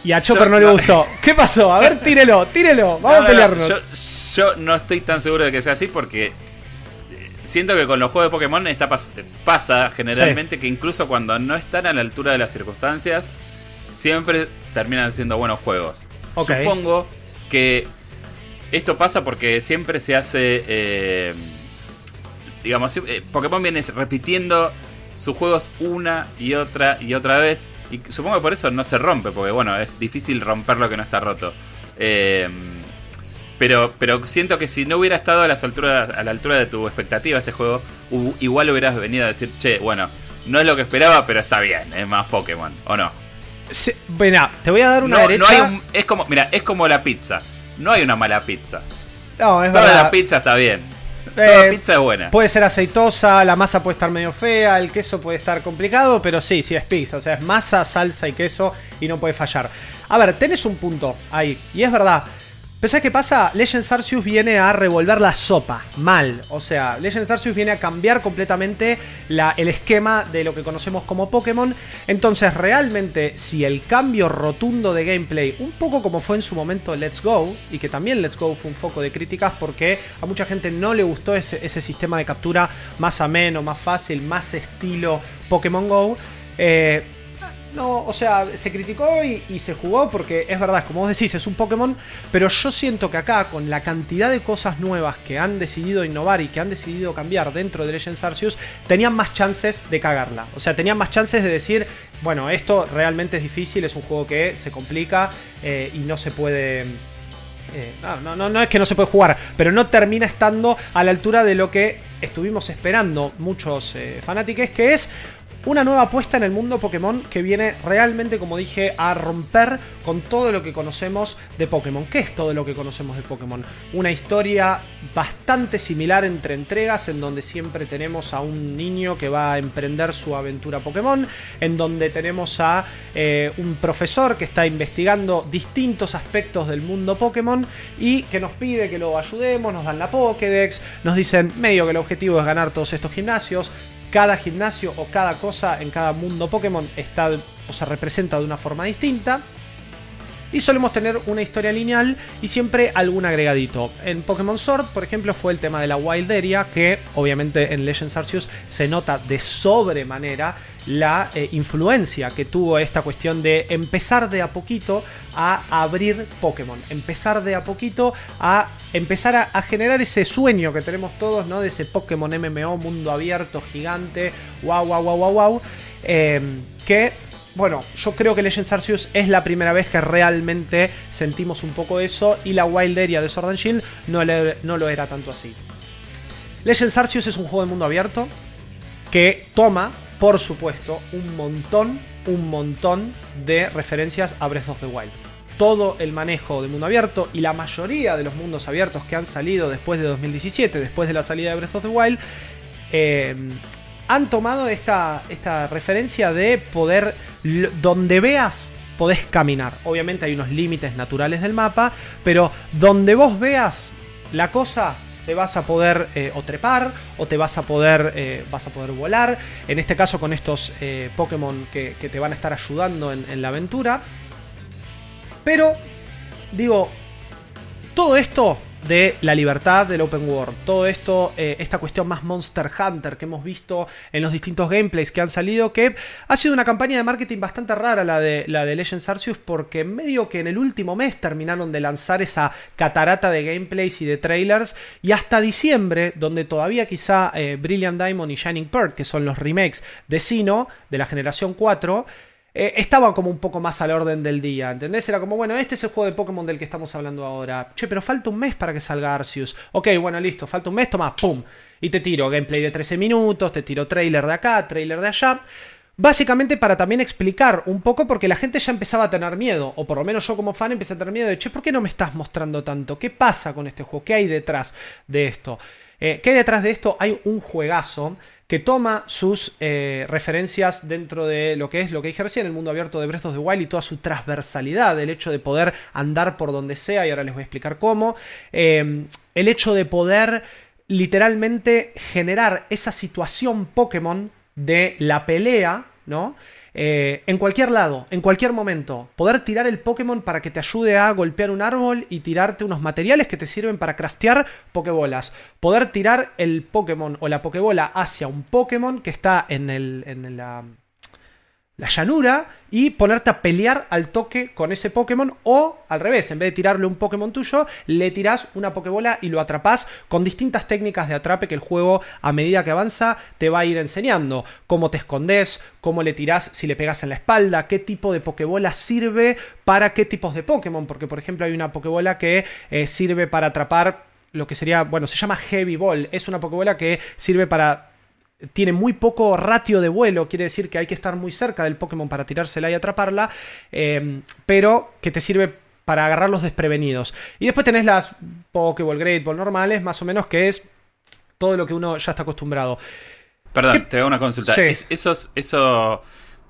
y a Chopper Yo- no le no. gustó. ¿Qué pasó? A ver, tírelo, tírelo, vamos No, a no, pelearnos. Yo, yo no estoy tan seguro de que sea así porque siento que con los juegos de Pokémon está pas- pasa generalmente que incluso cuando no están a la altura de las circunstancias, siempre terminan siendo buenos juegos. Supongo que esto pasa porque siempre se hace, eh, digamos, eh, Pokémon viene repitiendo sus juegos una y otra y otra vez. Y supongo que por eso no se rompe, porque bueno, es difícil romper lo que no está roto. Eh, pero, pero siento que si no hubiera estado a, las alturas, a la altura de tu expectativa este juego, igual hubieras venido a decir, che, bueno, no es lo que esperaba, pero está bien, es más Pokémon, ¿o no? Sí, Venga, te voy a dar una No, derecha. no hay un- es como, mira, es como la pizza. No hay una mala pizza. No, es Toda verdad. la pizza está bien. Toda Eh, pizza es buena. Puede ser aceitosa, la masa puede estar medio fea, el queso puede estar complicado, pero sí, sí es pizza. O sea, es masa, salsa y queso y no puede fallar. A ver, tenés un punto ahí. Y es verdad. ¿Pensás qué pasa? Legends Arceus viene a revolver la sopa. Mal. O sea, Legends Arceus viene a cambiar completamente el esquema de lo que conocemos como Pokémon. Entonces, realmente, si el cambio rotundo de gameplay, un poco como fue en su momento Let's Go, y que también Let's Go fue un foco de críticas porque a mucha gente no le gustó ese, ese sistema de captura más ameno, más fácil, más estilo Pokémon Go. eh, no, o sea, se criticó y, se jugó porque es verdad, como vos decís, es un Pokémon, pero yo siento que acá, con la cantidad de cosas nuevas que han decidido innovar y que han decidido cambiar dentro de Legends Arceus, tenían más chances de cagarla. O sea, tenían más chances de decir, bueno, esto realmente es difícil, es un juego que se complica eh, y no se puede... eh, no, no, no, no es que no se puede jugar, pero no termina estando a la altura de lo que estuvimos esperando muchos eh, fanáticos, que es una nueva apuesta en el mundo Pokémon que viene realmente, como dije, a romper con todo lo que conocemos de Pokémon. ¿Qué es todo lo que conocemos de Pokémon? Una historia bastante similar entre entregas, en donde siempre tenemos a un niño que va a emprender su aventura Pokémon, en donde tenemos a eh, un profesor que está investigando distintos aspectos del mundo Pokémon y que nos pide que lo ayudemos, nos dan la Pokédex, nos dicen medio que el objetivo es ganar todos estos gimnasios, cada gimnasio o cada cosa en cada mundo Pokémon está o se representa de una forma distinta. Y solemos tener una historia lineal y siempre algún agregadito. En Pokémon Sword, por ejemplo, fue el tema de la Wild Area, que obviamente en Legends Arceus se nota de sobremanera la eh, influencia que tuvo esta cuestión de empezar de a poquito a abrir Pokémon. Empezar de a poquito a empezar a, generar ese sueño que tenemos todos, ¿no? De ese Pokémon MMO, mundo abierto, gigante, wow, wow, wow, wow, wow. que bueno, yo creo que Legends Arceus es la primera vez que realmente sentimos un poco eso y la Wild Area de Sword and Shield no, le- no lo era tanto así. Legends Arceus es un juego de mundo abierto que toma, por supuesto, un montón, un montón de referencias a Breath of the Wild. Todo el manejo de mundo abierto y la mayoría de los mundos abiertos que han salido después de 2017, después de la salida de Breath of the Wild, eh, han tomado esta, esta referencia de poder, donde veas, podés caminar. Obviamente hay unos límites naturales del mapa, pero donde vos veas la cosa, te vas a poder eh, o trepar o te vas a poder, eh, vas a poder volar. En este caso con estos eh, Pokémon que, te van a estar ayudando en la aventura. Pero, digo, todo esto de la libertad del open world, todo esto, eh, esta cuestión más Monster Hunter que hemos visto en los distintos gameplays que han salido, que ha sido una campaña de marketing bastante rara la de, la de Legends Arceus, porque medio que en el último mes terminaron de lanzar esa catarata de gameplays y de trailers, y hasta diciembre, donde todavía quizá eh, Brilliant Diamond y Shining Pearl, que son los remakes de Sino, de la generación 4, eh, estaban como un poco más al orden del día, ¿entendés? Era como, bueno, este es el juego de Pokémon del que estamos hablando ahora. Che, pero falta un mes para que salga Arceus. Ok, bueno, listo, falta un mes, toma, pum. Y te tiro gameplay de 13 minutos, te tiro trailer de acá, trailer de allá. Básicamente para también explicar un poco porque la gente ya empezaba a tener miedo, o por lo menos yo como fan empecé a tener miedo de, che, ¿por qué no me estás mostrando tanto? ¿Qué pasa con este juego? ¿Qué hay detrás de esto? Eh, ¿Qué hay detrás de esto? Hay un juegazo que toma sus eh, referencias dentro de lo que es lo que dije recién, el mundo abierto de Breath of the Wild y toda su transversalidad, el hecho de poder andar por donde sea, y ahora les voy a explicar cómo, eh, el hecho de poder literalmente generar esa situación Pokémon de la pelea, ¿no? Eh, en cualquier lado, en cualquier momento, poder tirar el Pokémon para que te ayude a golpear un árbol y tirarte unos materiales que te sirven para craftear Pokébolas. Poder tirar el Pokémon o la Pokébola hacia un Pokémon que está en, el, en la, la llanura y ponerte a pelear al toque con ese Pokémon o al revés, en vez de tirarle un Pokémon tuyo, le tirás una Pokébola y lo atrapás con distintas técnicas de atrape que el juego a medida que avanza te va a ir enseñando. Cómo te escondes, cómo le tirás si le pegas en la espalda, qué tipo de Pokébola sirve para qué tipos de Pokémon, porque por ejemplo hay una Pokébola que eh, sirve para atrapar lo que sería, bueno, se llama Heavy Ball, es una Pokébola que sirve para tiene muy poco ratio de vuelo, quiere decir que hay que estar muy cerca del Pokémon para tirársela y atraparla, eh, pero que te sirve para agarrar los desprevenidos. Y después tenés las Pokéball, Great Ball normales, más o menos que es todo lo que uno ya está acostumbrado. Perdón, ¿Qué- te hago una consulta. Sí. Es- esos, eso,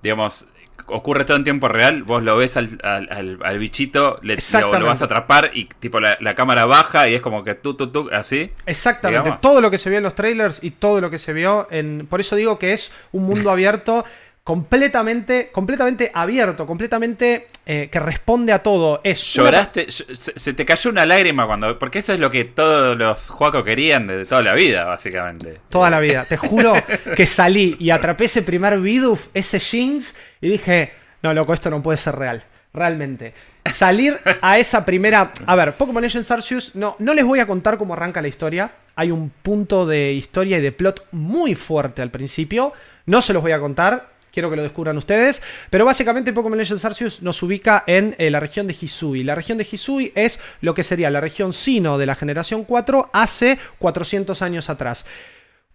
digamos, ocurre todo en tiempo real. Vos lo ves al, al- al- al bichito, le, lo, lo vas a atrapar y tipo la, la cámara baja y es como que tú, tú, tú, así. Exactamente, digamos. todo lo que se vio en los trailers y todo lo que se vio en... Por eso digo que es un mundo abierto completamente, completamente abierto, completamente eh, que responde a todo. Es Lloraste, ll- se, se te cayó una lágrima cuando. Porque eso es lo que todos los juacos querían de toda la vida, básicamente. Toda la vida. Te juro que salí y atrapé ese primer Bidoof, ese Jinx, y dije, no, loco, esto no puede ser real. Realmente. Salir a esa primera... A ver, Pokémon Legends Arceus, no, no les voy a contar cómo arranca la historia. Hay un punto de historia y de plot muy fuerte al principio. No se los voy a contar. Quiero que lo descubran ustedes. Pero básicamente Pokémon Legends Arceus nos ubica en eh, la región de Hisui. La región de Hisui es lo que sería la región Sino de la generación 4 hace 400 años atrás.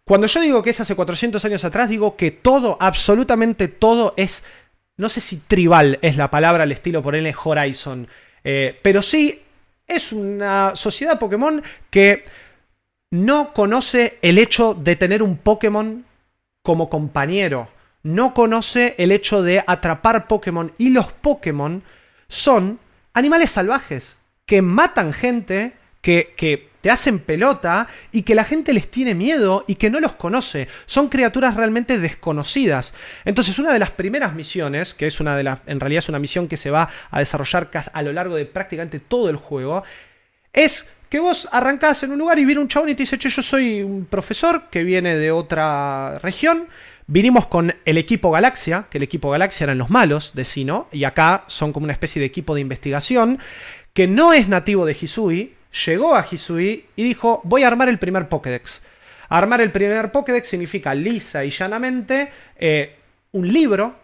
Cuando yo digo que es hace 400 años atrás, digo que todo, absolutamente todo es, no sé si tribal es la palabra al estilo por L Horizon, eh, pero sí es una sociedad Pokémon que no conoce el hecho de tener un Pokémon como compañero, no conoce el hecho de atrapar Pokémon y los Pokémon son animales salvajes que matan gente, que, que te hacen pelota y que la gente les tiene miedo y que no los conoce. Son criaturas realmente desconocidas. Entonces, una de las primeras misiones, que es una de las, en realidad es una misión que se va a desarrollar a lo largo de prácticamente todo el juego, es que vos arrancás en un lugar y viene un chabón y te dice, che, yo soy un profesor que viene de otra región. Vinimos con el equipo Galaxia, que el equipo Galaxia eran los malos de Sino, y acá son como una especie de equipo de investigación, que no es nativo de Hisui, llegó a Hisui y dijo, voy a armar el primer Pokédex. Armar el primer Pokédex significa lisa y llanamente eh, un libro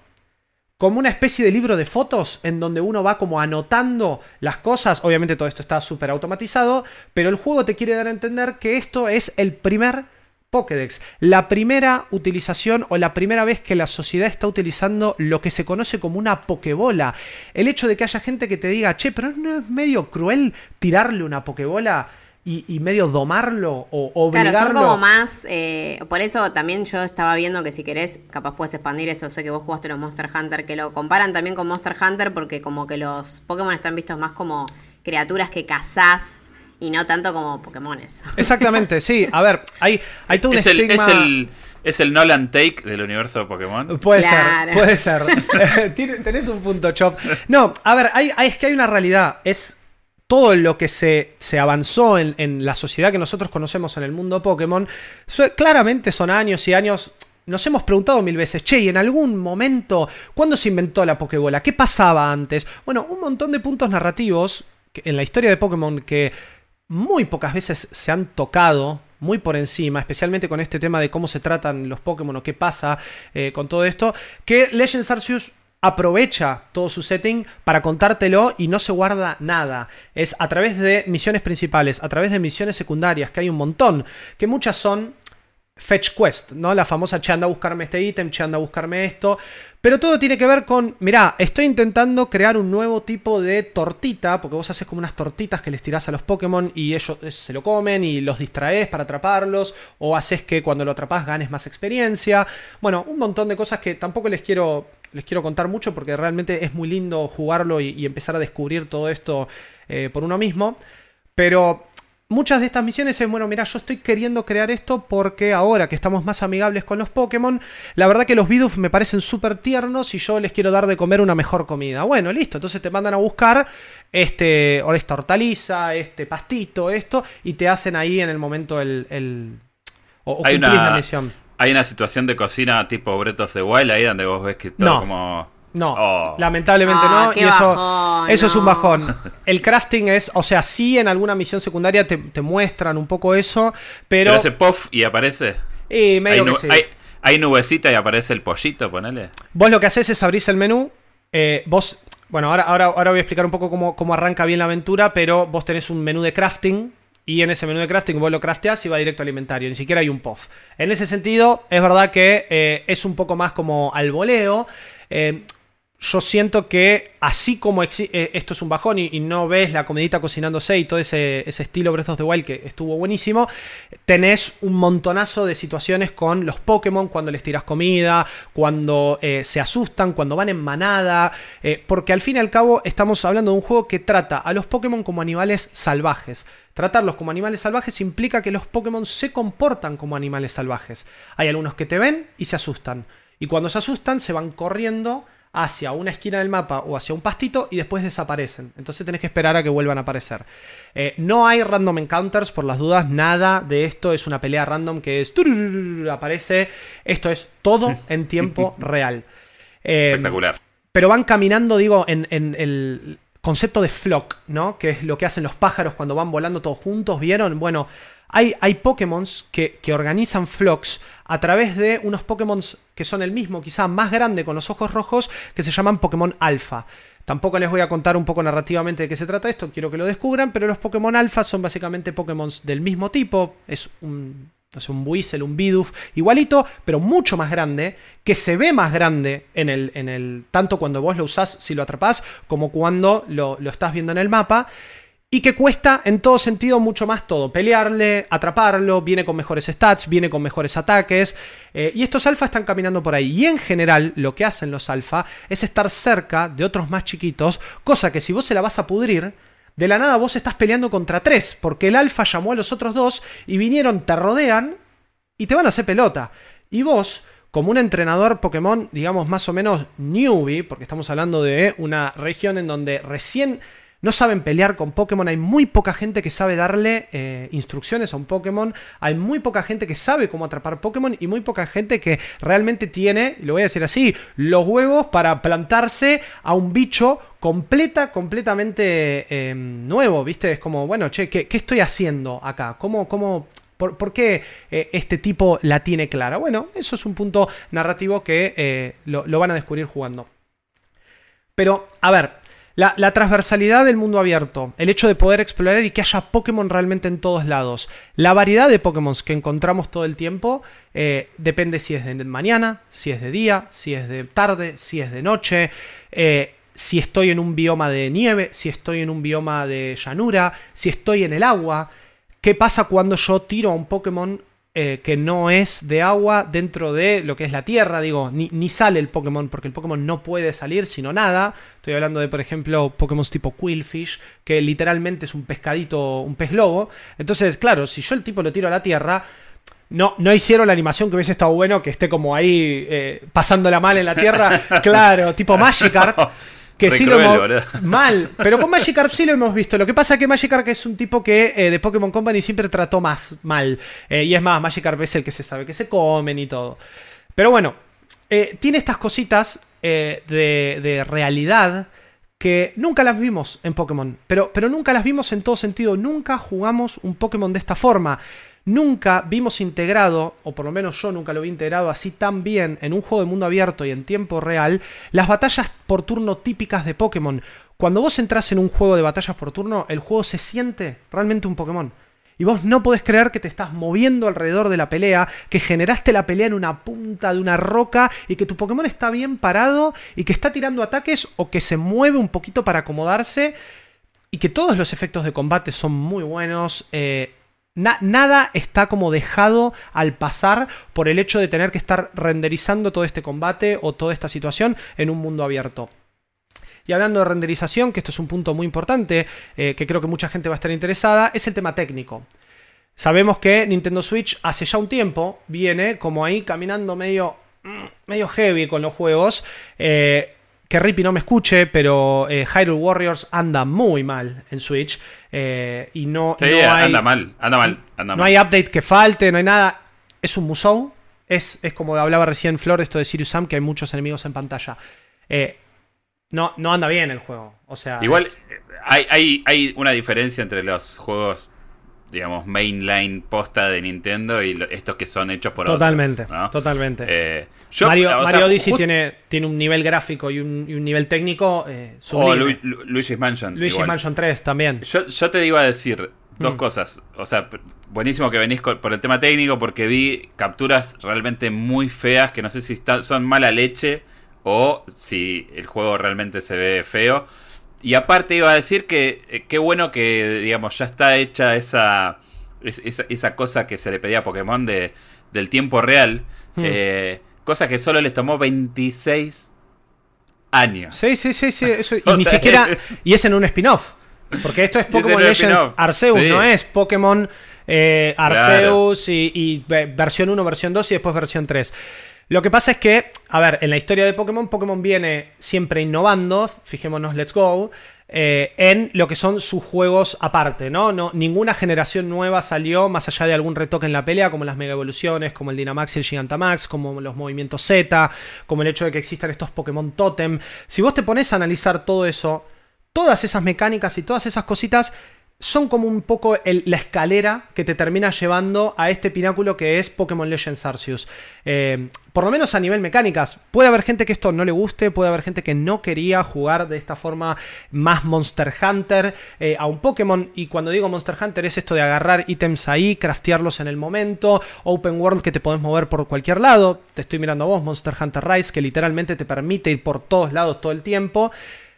como una especie de libro de fotos en donde uno va como anotando las cosas. Obviamente todo esto está súper automatizado, pero el juego te quiere dar a entender que esto es el primer Pokédex. La primera utilización o la primera vez que la sociedad está utilizando lo que se conoce como una Pokébola. El hecho de que haya gente que te diga, che, pero no es medio cruel tirarle una Pokébola y, y medio domarlo o obligarlo. Claro, son como más. eh, por eso también yo estaba viendo que si querés, capaz puedes expandir eso. Sé que vos jugaste los Monster Hunter, que lo comparan también con Monster Hunter, porque como que los Pokémon están vistos más como criaturas que cazás y no tanto como Pokémones. Exactamente, sí. A ver, hay, hay todo un Es el, estigma... es, el, es el Nolan Take del universo de Pokémon. Puede Claro. ser, puede ser. Tenés un punto, Chop. No, a ver, hay, hay- es que hay una realidad. Es todo lo que se, se avanzó en, en la sociedad que nosotros conocemos en el mundo Pokémon. claramente son años y años. Nos hemos preguntado mil veces, che, y en algún momento, ¿cuándo se inventó la Pokébola? ¿Qué pasaba antes? Bueno, un montón de puntos narrativos en la historia de Pokémon que muy pocas veces se han tocado muy por encima, especialmente con este tema de cómo se tratan los Pokémon o qué pasa eh, con todo esto, que Legends Arceus aprovecha todo su setting para contártelo y no se guarda nada. Es a través de misiones principales, a través de misiones secundarias, que hay un montón, que muchas son Fetch Quest, ¿no? La famosa che anda a buscarme este ítem, che anda a buscarme esto. Pero todo tiene que ver con, mirá, estoy intentando crear un nuevo tipo de tortita, porque vos haces como unas tortitas que les tirás a los Pokémon y ellos eh, se lo comen y los distraes para atraparlos, o haces que cuando lo atrapas ganes más experiencia. Bueno, un montón de cosas que tampoco les quiero, les quiero contar mucho porque realmente es muy lindo jugarlo y, empezar a descubrir todo esto eh, por uno mismo. Pero muchas de estas misiones es, bueno, mira, yo estoy queriendo crear esto porque ahora que estamos más amigables con los Pokémon, la verdad que los Bidoof me parecen súper tiernos y yo les quiero dar de comer una mejor comida. Bueno, listo, entonces te mandan a buscar este, o esta hortaliza, este pastito, esto, y te hacen ahí en el momento el... el o, o Hay una- la misión. Hay una situación de cocina tipo Breath of the Wild ahí donde vos ves que todo No. como. No, Oh. lamentablemente Ah, no. qué Y eso, bajón, eso es un bajón. El crafting es, o sea, sí en alguna misión secundaria te, te muestran un poco eso, pero... Pero hace puff y aparece. y Hay, medio que sí. hay- hay nubecita y aparece el pollito, ponele. Vos lo que haces es abrir el menú. eh, vos, bueno, ahora, ahora, ahora voy a explicar un poco cómo, cómo arranca bien la aventura, pero vos tenés un menú de crafting. Y en ese menú de crafting vos lo crafteás y va directo al inventario. Ni siquiera hay un puff. En ese sentido, es verdad que eh, es un poco más como al voleo. Eh, yo siento que así como eh, esto es un bajón y, no ves la comidita cocinándose y todo ese, ese estilo Breath of the Wild que estuvo buenísimo, tenés un montonazo de situaciones con los Pokémon cuando les tiras comida, cuando eh, se asustan, cuando van en manada, eh, porque al fin y al cabo estamos hablando de un juego que trata a los Pokémon como animales salvajes. Tratarlos como animales salvajes implica que los Pokémon se comportan como animales salvajes. Hay algunos que te ven y se asustan. Y cuando se asustan se van corriendo hacia una esquina del mapa o hacia un pastito y después desaparecen. Entonces tenés que esperar a que vuelvan a aparecer. Eh, no hay random encounters por las dudas, nada de esto es una pelea random que es... aparece. Esto es todo en tiempo real. Eh, Espectacular. pero van caminando, digo, en, en el concepto de flock, ¿no? Que es lo que hacen los pájaros cuando van volando todos juntos, ¿vieron? Bueno, hay, hay Pokémon que, organizan flocks a través de unos Pokémon que son el mismo, quizá más grande, con los ojos rojos, que se llaman Pokémon Alpha. Tampoco les voy a contar un poco narrativamente de qué se trata esto, quiero que lo descubran, pero los Pokémon Alpha son básicamente Pokémon del mismo tipo, es un, no sé, un Buizel, un Bidoof, igualito, pero mucho más grande, que se ve más grande en el, en el tanto cuando vos lo usás si lo atrapás, como cuando lo, lo estás viendo en el mapa. Y que cuesta en todo sentido mucho más todo. Pelearle, atraparlo, viene con mejores stats, viene con mejores ataques. eh, y estos alfa están caminando por ahí. Y en general lo que hacen los alfa es estar cerca de otros más chiquitos. Cosa que si vos se la vas a pudrir, de la nada vos estás peleando contra tres. Porque el alfa llamó a los otros dos y vinieron, te rodean y te van a hacer pelota. Y vos, como un entrenador Pokémon, digamos más o menos newbie, porque estamos hablando de una región en donde recién no saben pelear con Pokémon, hay muy poca gente que sabe darle eh, instrucciones a un Pokémon, hay muy poca gente que sabe cómo atrapar Pokémon y muy poca gente que realmente tiene, lo voy a decir así, los huevos para plantarse a un bicho completa, completamente eh, nuevo, ¿viste? Es como, bueno, che, ¿qué, estoy haciendo acá? ¿Cómo, cómo, por, por qué eh, este tipo la tiene clara? Bueno, eso es un punto narrativo que lo van a descubrir jugando. Pero, a ver, la, transversalidad del mundo abierto, el hecho de poder explorar y que haya Pokémon realmente en todos lados, la variedad de Pokémon que encontramos todo el tiempo, eh, depende si es de mañana, si es de día, si es de tarde, si es de noche, eh, si estoy en un bioma de nieve, si estoy en un bioma de llanura, si estoy en el agua. ¿Qué pasa cuando yo tiro a un Pokémon eh, que no es de agua dentro de lo que es la tierra? Digo, ni, ni sale el Pokémon porque el Pokémon no puede salir sino nada. Estoy hablando de, por ejemplo, Pokémon tipo Quillfish, que literalmente es un pescadito, un pez globo. Entonces, claro, si yo el tipo lo tiro a la tierra, no, no hicieron la animación que hubiese estado bueno, que esté como ahí eh, pasándola mal en la tierra. claro, tipo Magikarp. Que Re sí lo hemos-. Mal, pero con Magikarp sí lo hemos visto. Lo que pasa es que Magikarp es un tipo que eh, de Pokémon Company siempre trató más mal. Eh, y es más, Magikarp es el que se sabe que se comen y todo. Pero bueno, eh, tiene estas cositas de, de realidad que nunca las vimos en Pokémon. Pero, pero nunca las vimos en todo sentido. Nunca jugamos un Pokémon de esta forma. Nunca vimos integrado, o por lo menos yo nunca lo vi integrado así tan bien en un juego de mundo abierto y en tiempo real, las batallas por turno típicas de Pokémon. Cuando vos entras en un juego de batallas por turno, el juego se siente realmente un Pokémon. Y vos no podés creer que te estás moviendo alrededor de la pelea, que generaste la pelea en una punta de una roca y que tu Pokémon está bien parado y que está tirando ataques o que se mueve un poquito para acomodarse y que todos los efectos de combate son muy buenos. eh, na- nada está como dejado al pasar por el hecho de tener que estar renderizando todo este combate o toda esta situación en un mundo abierto. Y hablando de renderización, que esto es un punto muy importante, eh, que creo que mucha gente va a estar interesada, es el tema técnico. Sabemos que Nintendo Switch hace ya un tiempo viene como ahí caminando medio, mm, medio heavy con los juegos. eh, que Rippy no me escuche, pero eh, Hyrule Warriors anda muy mal en Switch. eh, y no, Sí, no hay, anda mal, anda mal, anda no mal. hay update que falte, no hay nada. Es un Musou. Es, es como hablaba recién Flor, esto de Sirius Sam, que hay muchos enemigos en pantalla. Eh, no, no anda bien el juego. O sea, Igual es- hay, hay, hay una diferencia entre los juegos, digamos, mainline posta de Nintendo y lo- estos que son hechos por totalmente, otros. ¿no? totalmente. Eh, Mario, sea, Mario Odyssey tiene, tiene un nivel gráfico y un, y un nivel técnico eh, O. Lu- Lu- Luigi's Mansion. Luigi's igual. Mansion 3 también. Yo, yo te iba a decir dos Mm. cosas. O sea, buenísimo que venís con- por el tema técnico porque vi capturas realmente muy feas que no sé si están- son mala leche o si el juego realmente se ve feo. Y aparte iba a decir que eh, qué bueno que, digamos, ya está hecha esa, esa, esa cosa que se le pedía a Pokémon de, del tiempo real. Hmm. Eh, cosa que solo les tomó 26 años. Sí, sí, sí, sí. Eso, y ni sea, siquiera. Y es en un spin-off. Porque esto es Pokémon Legends Arceus, sí. no es Pokémon eh, Arceus y, y, versión 1, versión 2 y después versión 3. Lo que pasa es que, a ver, en la historia de Pokémon, Pokémon viene siempre innovando, fijémonos, let's go, eh, en lo que son sus juegos aparte, ¿no? ¿no? Ninguna generación nueva salió más allá de algún retoque en la pelea, como las Mega Evoluciones, como el Dynamax y el Gigantamax, como los movimientos Z, como el hecho de que existan estos Pokémon Totem. Si vos te pones a analizar todo eso, todas esas mecánicas y todas esas cositas son como un poco la escalera que te termina llevando a este pináculo que es Pokémon Legends Arceus. Eh, por lo menos a nivel mecánicas. Puede haber gente que esto no le guste, puede haber gente que no quería jugar de esta forma más Monster Hunter eh, a un Pokémon. Y cuando digo Monster Hunter es esto de agarrar ítems ahí, craftearlos en el momento, Open World que te podés mover por cualquier lado. Te estoy mirando a vos, Monster Hunter Rise, que literalmente te permite ir por todos lados todo el tiempo.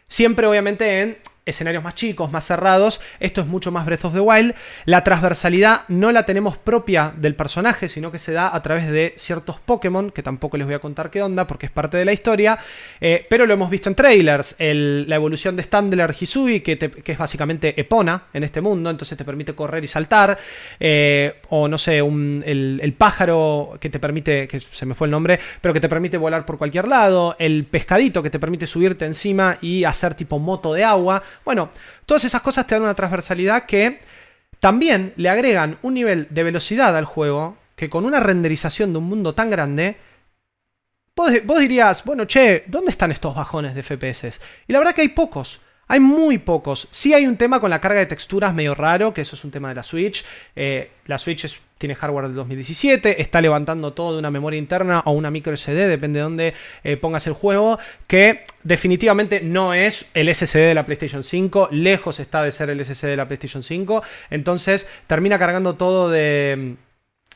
Siempre obviamente en escenarios más chicos, más cerrados. Esto es mucho más Breath of the Wild. La transversalidad no la tenemos propia del personaje, sino que se da a través de ciertos Pokémon, que tampoco les voy a contar qué onda porque es parte de la historia. Eh, pero lo hemos visto en trailers. La evolución de Standler Hisui, que, es básicamente Epona en este mundo, entonces te permite correr y saltar. Eh, o no sé, el pájaro que te permite, que se me fue el nombre, pero que te permite volar por cualquier lado. El pescadito que te permite subirte encima y hacer tipo moto de agua. Bueno, todas esas cosas te dan una transversalidad que también le agregan un nivel de velocidad al juego que con una renderización de un mundo tan grande, vos, vos dirías, bueno, che, ¿dónde están estos bajones de FPS? Y la verdad que hay pocos. Hay muy pocos. Sí hay un tema con la carga de texturas medio raro, que eso es un tema de la Switch. Eh, la Switch tiene hardware del 2017, está levantando todo de una memoria interna o una micro SD, depende de dónde eh, pongas el juego, que definitivamente no es el SSD de la PlayStation 5, lejos está de ser el SSD de la PlayStation 5, entonces termina cargando todo de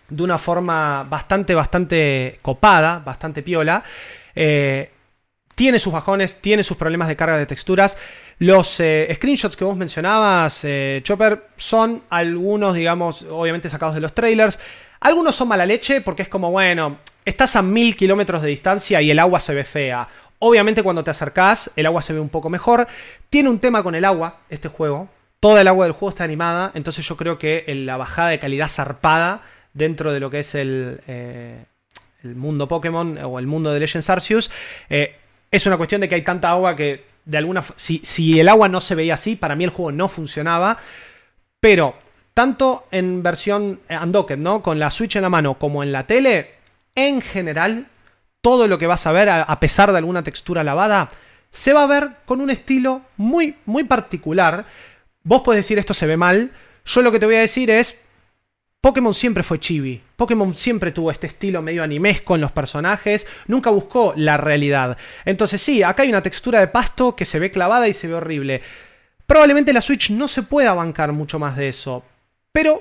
de una forma bastante, bastante copada, bastante piola. Eh, tiene sus bajones, tiene sus problemas de carga de texturas. Los eh, screenshots que vos mencionabas, eh, Chopper, son algunos, digamos, obviamente sacados de los trailers. Algunos son mala leche porque es como, bueno, estás a mil kilómetros de distancia y el agua se ve fea. Obviamente cuando te acercás, el agua se ve un poco mejor. Tiene un tema con el agua, este juego. Toda el agua del juego está animada, entonces yo creo que la bajada de calidad zarpada dentro de lo que es el, eh, el mundo Pokémon o el mundo de Legends Arceus, es una cuestión de que hay tanta agua que de alguna si, si el agua no se veía así, para mí el juego no funcionaba. Pero tanto en versión eh, undocked, ¿no? Con la Switch en la mano como en la tele, en general, todo lo que vas a ver, a, a pesar de alguna textura lavada, se va a ver con un estilo muy, muy particular. Vos podés decir esto se ve mal. Yo lo que te voy a decir es, Pokémon siempre fue chibi. Pokémon siempre tuvo este estilo medio animesco en los personajes. Nunca buscó la realidad. Entonces sí, acá hay una textura de pasto que se ve clavada y se ve horrible. Probablemente la Switch no se pueda bancar mucho más de eso. Pero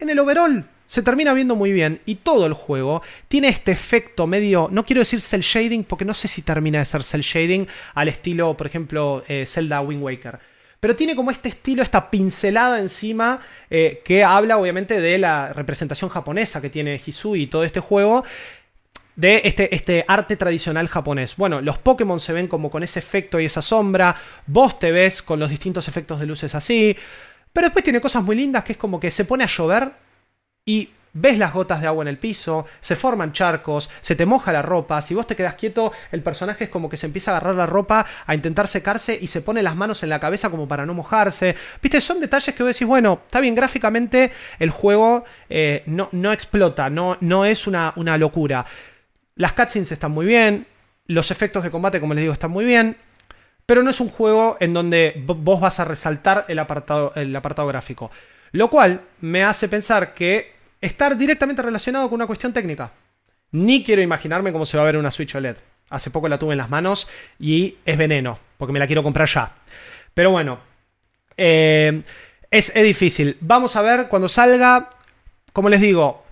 en el overall se termina viendo muy bien y todo el juego tiene este efecto medio, no quiero decir cel shading porque no sé si termina de ser cel shading al estilo, por ejemplo, eh, Zelda Wind Waker. Pero tiene como este estilo, esta pincelada encima eh, que habla obviamente de la representación japonesa que tiene Hisui y todo este juego de este, este arte tradicional japonés. Bueno, los Pokémon se ven como con ese efecto y esa sombra, vos te ves con los distintos efectos de luces así, pero después tiene cosas muy lindas que es como que se pone a llover y ves las gotas de agua en el piso, se forman charcos, se te moja la ropa, si vos te quedas quieto, el personaje es como que se empieza a agarrar la ropa, a intentar secarse y se pone las manos en la cabeza como para no mojarse. Viste, son detalles que vos decís, bueno, está bien, gráficamente el juego eh, no, no explota, no, no es una, una locura. Las cutscenes están muy bien, los efectos de combate, como les digo, están muy bien, pero no es un juego en donde vo- vos vas a resaltar el apartado, el apartado gráfico. Lo cual me hace pensar que estar directamente relacionado con una cuestión técnica. Ni quiero imaginarme cómo se va a ver una Switch OLED. Hace poco la tuve en las manos y es veneno, porque me la quiero comprar ya. Pero bueno, eh, es, es difícil. Vamos a ver cuando salga. Como les digo,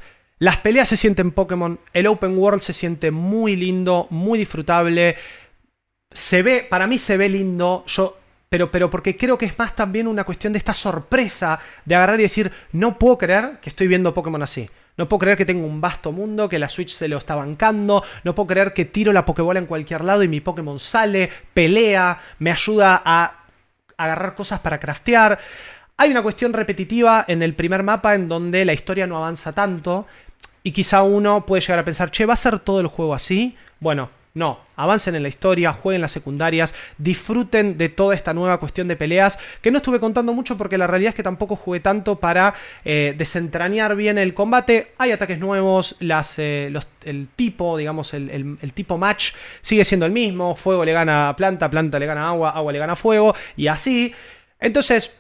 Las peleas se sienten Pokémon, el open world se siente muy lindo, muy disfrutable. Se ve, para mí se ve lindo, yo, pero, pero porque creo que es más también una cuestión de esta sorpresa de agarrar y decir, no puedo creer que estoy viendo Pokémon así. No puedo creer que tengo un vasto mundo, que la Switch se lo está bancando. No puedo creer que tiro la Pokébola en cualquier lado y mi Pokémon sale, pelea, me ayuda a agarrar cosas para craftear. Hay una cuestión repetitiva en el primer mapa en donde la historia no avanza tanto y quizá uno puede llegar a pensar, che, ¿va a ser todo el juego así? Bueno, no, avancen en la historia, jueguen las secundarias, disfruten de toda esta nueva cuestión de peleas, que no estuve contando mucho porque la realidad es que tampoco jugué tanto para eh, desentrañar bien el combate. Hay ataques nuevos, las, eh, el tipo, digamos, el, el, tipo match sigue siendo el mismo, fuego le gana a planta, planta le gana a agua, agua le gana a fuego, y así. Entonces,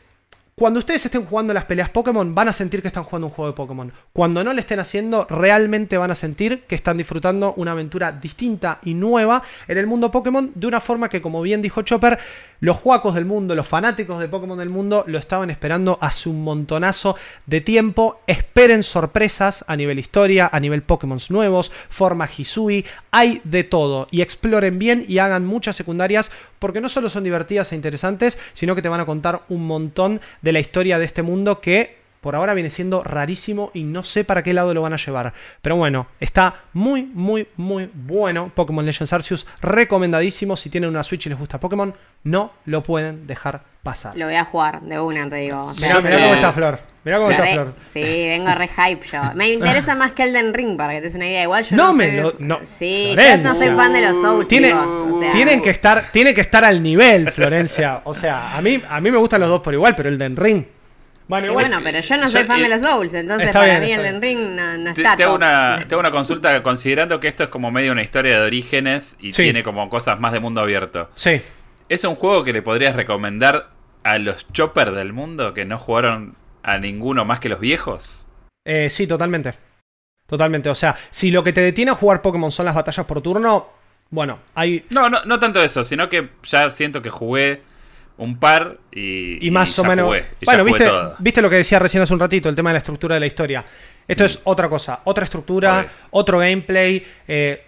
cuando ustedes estén jugando las peleas Pokémon, van a sentir que están jugando un juego de Pokémon. Cuando no le estén haciendo, realmente van a sentir que están disfrutando una aventura distinta y nueva en el mundo Pokémon de una forma que, como bien dijo Chopper, los juacos del mundo, los fanáticos de Pokémon del mundo lo estaban esperando hace un montonazo de tiempo. Esperen sorpresas a nivel historia, a nivel Pokémon nuevos, forma Hisui, hay de todo. Y exploren bien y hagan muchas secundarias porque no solo son divertidas e interesantes, sino que te van a contar un montón de la historia de este mundo que por ahora viene siendo rarísimo y no sé para qué lado lo van a llevar. Pero bueno, está muy, muy, muy bueno. Pokémon Legends Arceus, recomendadísimo. Si tienen una Switch y les gusta Pokémon, no lo pueden dejar pasar. Lo voy a jugar de una, te digo. mirá, cómo está Flor. Mirá cómo está Flor. Sí, vengo re hype yo. Me interesa más que Elden Ring, para que te des una idea. Igual yo no, no me lo, no. Sí, yo no soy fan de los Souls. Tiene, tienen, que estar, tiene que estar al nivel, Florencia. O sea, a mí, a mí me gustan los dos por igual, pero Elden Ring bueno, bueno, pero yo no soy fan de los Souls, entonces para mí el Ring no, está tengo una, tengo una consulta, considerando que esto es como medio una historia de orígenes y tiene como cosas más de mundo abierto. Sí. ¿Es un juego que le podrías recomendar a los choppers del mundo que no jugaron a ninguno más que los viejos? Eh, sí, totalmente. Totalmente. O sea, si lo que te detiene a jugar Pokémon son las batallas por turno, bueno, hay... No, no, no tanto eso, sino que ya siento que jugué un par y, y más o menos. bueno, viste, viste lo que decía recién hace un ratito, el tema de la estructura de la historia. Esto es otra cosa, otra estructura, otro gameplay. Eh,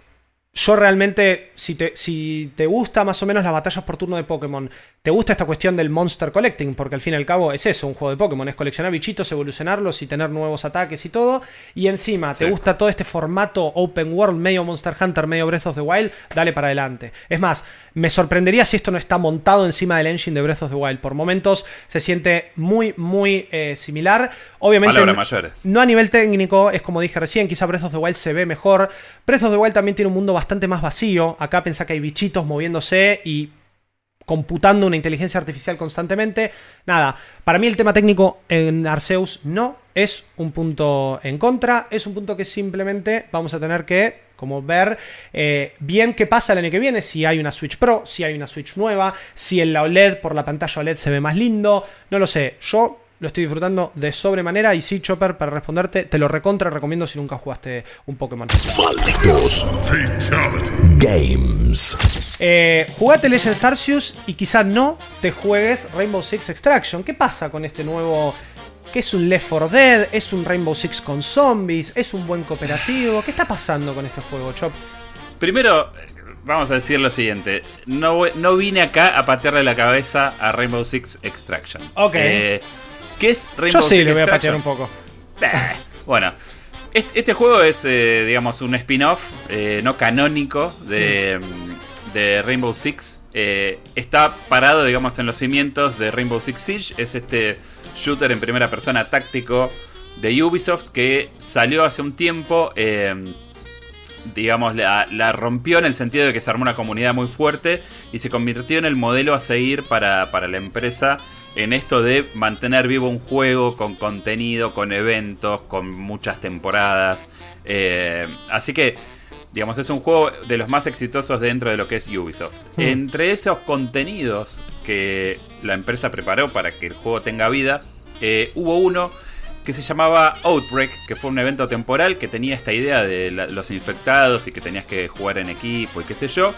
yo realmente, si te, si te gusta más o menos las batallas por turno de Pokémon, te gusta esta cuestión del Monster Collecting, porque al fin y al cabo es eso, un juego de Pokémon, es coleccionar bichitos, evolucionarlos y tener nuevos ataques y todo. Y encima, te gusta todo este formato Open World, medio Monster Hunter, medio Breath of the Wild, dale para adelante. Es más, me sorprendería si esto no está montado encima del engine de Breath of the Wild. Por momentos se siente muy, muy eh, similar. Obviamente, no a nivel técnico, es como dije recién, quizá Breath of the Wild se ve mejor. Breath of the Wild también tiene un mundo bastante más vacío. Acá pensá que hay bichitos moviéndose y computando una inteligencia artificial constantemente. Nada, para mí el tema técnico en Arceus no es un punto en contra, es un punto que simplemente vamos a tener que como ver eh, bien qué pasa el año que viene, si hay una Switch Pro, si hay una Switch nueva, si en la OLED por la pantalla OLED se ve más lindo, no lo sé, yo lo estoy disfrutando de sobremanera. Y sí, Chopper, para responderte, te lo recontra recomiendo si nunca jugaste un Pokémon. Malditos Games. Eh, jugate Legends Arceus y quizá no te juegues Rainbow Six Extraction. ¿Qué pasa con este nuevo ¿Qué es un Left 4 Dead? ¿Es un Rainbow Six con zombies? ¿Es un buen cooperativo? ¿Qué está pasando con este juego, Chop? Primero, vamos a decir lo siguiente. No, no vine acá a patearle la cabeza a Rainbow Six Extraction. Ok. Eh, ¿Qué es Rainbow Yo sí le voy a patear un poco. bueno, este, juego es, eh, digamos, un spin-off eh, no canónico de, de Rainbow Six. Eh, está parado, digamos, en los cimientos de Rainbow Six Siege. Es este shooter en primera persona táctico de Ubisoft que salió hace un tiempo. digamos, la, la, rompió en el sentido de que se armó una comunidad muy fuerte y se convirtió en el modelo a seguir para, para la empresa en esto de mantener vivo un juego con contenido, con eventos, con muchas temporadas. Eh, así que, digamos, es un juego de los más exitosos dentro de lo que es Ubisoft. Hmm. Entre esos contenidos que la empresa preparó para que el juego tenga vida, eh, hubo uno que se llamaba Outbreak, que fue un evento temporal que tenía esta idea de los infectados y que tenías que jugar en equipo y qué sé yo.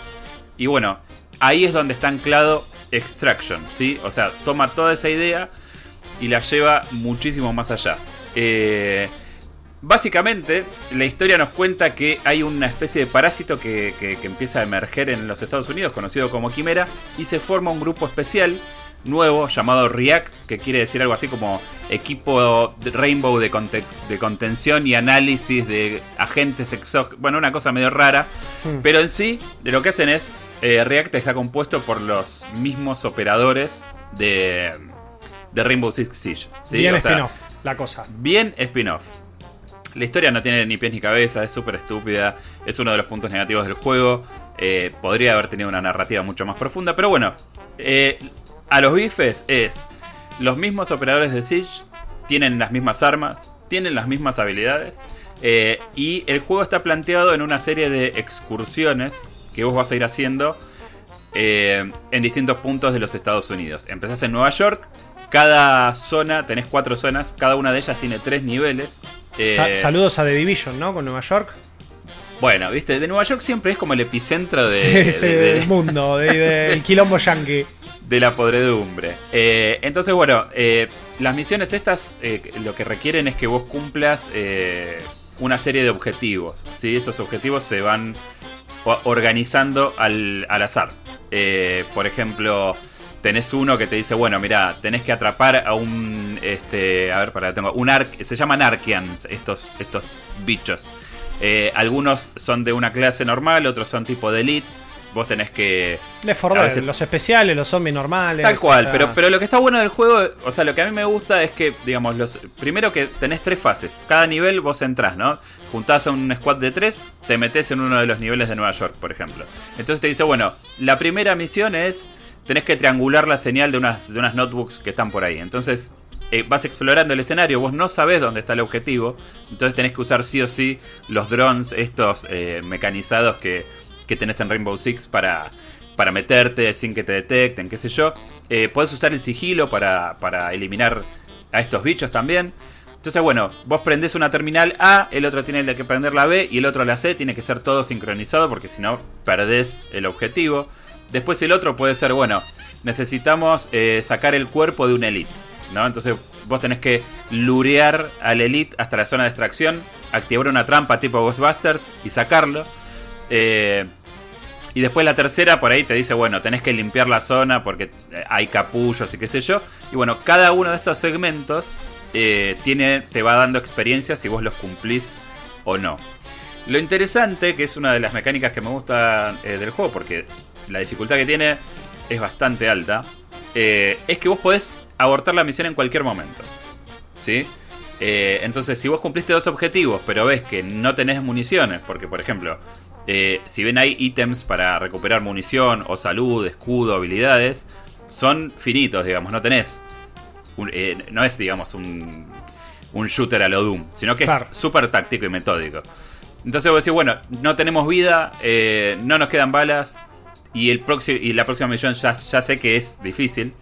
Y bueno, ahí es donde está anclado Extraction, ¿sí? O sea, toma toda esa idea y la lleva muchísimo más allá. Eh, Básicamente, la historia nos cuenta que hay una especie de parásito que, que- que empieza a emerger en los Estados Unidos, conocido como Quimera, y se forma un grupo especial nuevo llamado REACT, que quiere decir algo así como equipo de Rainbow de, de contención y análisis de agentes exo... Bueno, una cosa medio rara. Mm. Pero en sí, de lo que hacen es, eh, React está compuesto por los mismos operadores de, de Rainbow Six Siege. ¿sí? Bien O sea, spin-off, la cosa. Bien spin-off. La historia no tiene ni pies ni cabeza, es súper estúpida, es uno de los puntos negativos del juego. eh, podría haber tenido una narrativa mucho más profunda, pero bueno, eh, a los bifes es los mismos operadores de Siege, tienen las mismas armas, tienen las mismas habilidades, eh, y el juego está planteado en una serie de excursiones que vos vas a ir haciendo en distintos puntos de los Estados Unidos. Empezás en Nueva York, cada zona, tenés cuatro zonas, cada una de ellas tiene tres niveles. eh, Sa- saludos a The Division, ¿no? Con Nueva York. bueno, viste, de Nueva York siempre es como el epicentro de, Sí, sí, de- de- del mundo, de- del quilombo yankee. de la podredumbre. Eh, entonces, bueno, eh, las misiones estas lo que requieren es que vos cumplas una serie de objetivos. ¿sí? Esos objetivos se van organizando al, al azar. Por ejemplo, tenés uno que te dice, bueno, mira, tenés que atrapar a un, este, a ver, para tengo, un arc, se llaman Arkians, estos, estos bichos. Eh, algunos son de una clase normal, otros son tipo de elite. Vos tenés que Left 4 A Dead, veces- los especiales, los zombies normales. Tal cual, o sea, pero, pero lo que está bueno del juego, o sea, lo que a mí me gusta es que, digamos, los primero que tenés tres fases. Cada nivel vos entrás, ¿no? Juntás a un squad de tres, te metes en uno de los niveles de Nueva York, por ejemplo. Entonces te dice, bueno, la primera misión es, tenés que triangular la señal de unas, de unas notebooks que están por ahí. Entonces eh, vas explorando el escenario, vos no sabés dónde está el objetivo, entonces tenés que usar sí o sí los drones, estos eh, mecanizados que, que tenés en Rainbow Six para, para meterte sin que te detecten, qué sé yo. Eh, podés usar el sigilo para, para eliminar a estos bichos también. Entonces, bueno, vos prendés una terminal A, el otro tiene que prender la B y el otro la C, tiene que ser todo sincronizado porque si no, perdés el objetivo. Después el otro puede ser, bueno, necesitamos eh, sacar el cuerpo de un elite, ¿no? Entonces vos tenés que lurear al elite hasta la zona de extracción, activar una trampa tipo Ghostbusters y sacarlo. Eh, y después la tercera por ahí te dice, bueno, tenés que limpiar la zona porque eh, hay capullos y qué sé yo. Y bueno, cada uno de estos segmentos tiene, te va dando experiencias si vos los cumplís o no. Lo interesante, que es una de las mecánicas que me gusta del juego, porque la dificultad que tiene es bastante alta, eh, es que vos podés abortar la misión en cualquier momento. ¿Sí? Eh, entonces, si vos cumpliste dos objetivos, pero ves que no tenés municiones, porque por ejemplo, eh, si ven hay ítems para recuperar munición o salud, escudo, habilidades, son finitos, digamos, no tenés. un- eh, no es, digamos, un, un shooter a lo Doom, sino que Claro. es súper táctico y metódico. Entonces vos decís, bueno, no tenemos vida, no nos quedan balas, y, el próximo, y la próxima misión ya, ya sé que es difícil.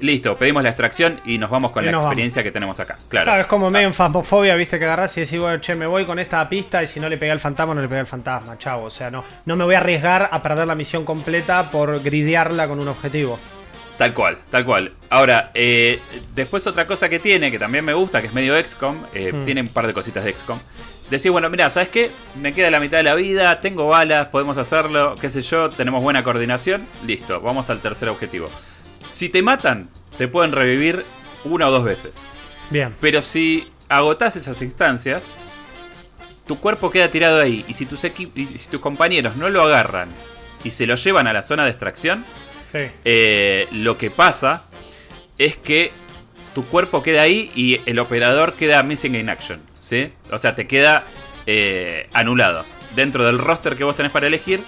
Listo, pedimos la extracción y nos vamos con Y la experiencia que tenemos acá. Claro. Claro, es como medio en fasmofobia, viste, que agarrás y decís, bueno, che, me voy con esta pista y si no le pega el fantasma, no le pega el fantasma, chavo. O sea, no, no me voy a arriesgar a perder la misión completa por gridearla con un objetivo. Tal cual, tal cual. Ahora, eh, después otra cosa que tiene, que también me gusta, que es medio XCOM, eh, Hmm. tiene un par de cositas de XCOM. Decir, bueno, mira, ¿sabes qué? Me queda la mitad de la vida, tengo balas, podemos hacerlo, qué sé yo, tenemos buena coordinación, listo, vamos al tercer objetivo. Si te matan, te pueden revivir una o dos veces. Bien. Pero si agotás esas instancias, tu cuerpo queda tirado ahí. Y si tus, equi- y si tus compañeros no lo agarran y se lo llevan a la zona de extracción, Sí. eh, lo que pasa es que tu cuerpo queda ahí y el operador queda missing in action. ¿Sí? O sea, te queda eh, anulado. Dentro del roster que vos tenés para elegir,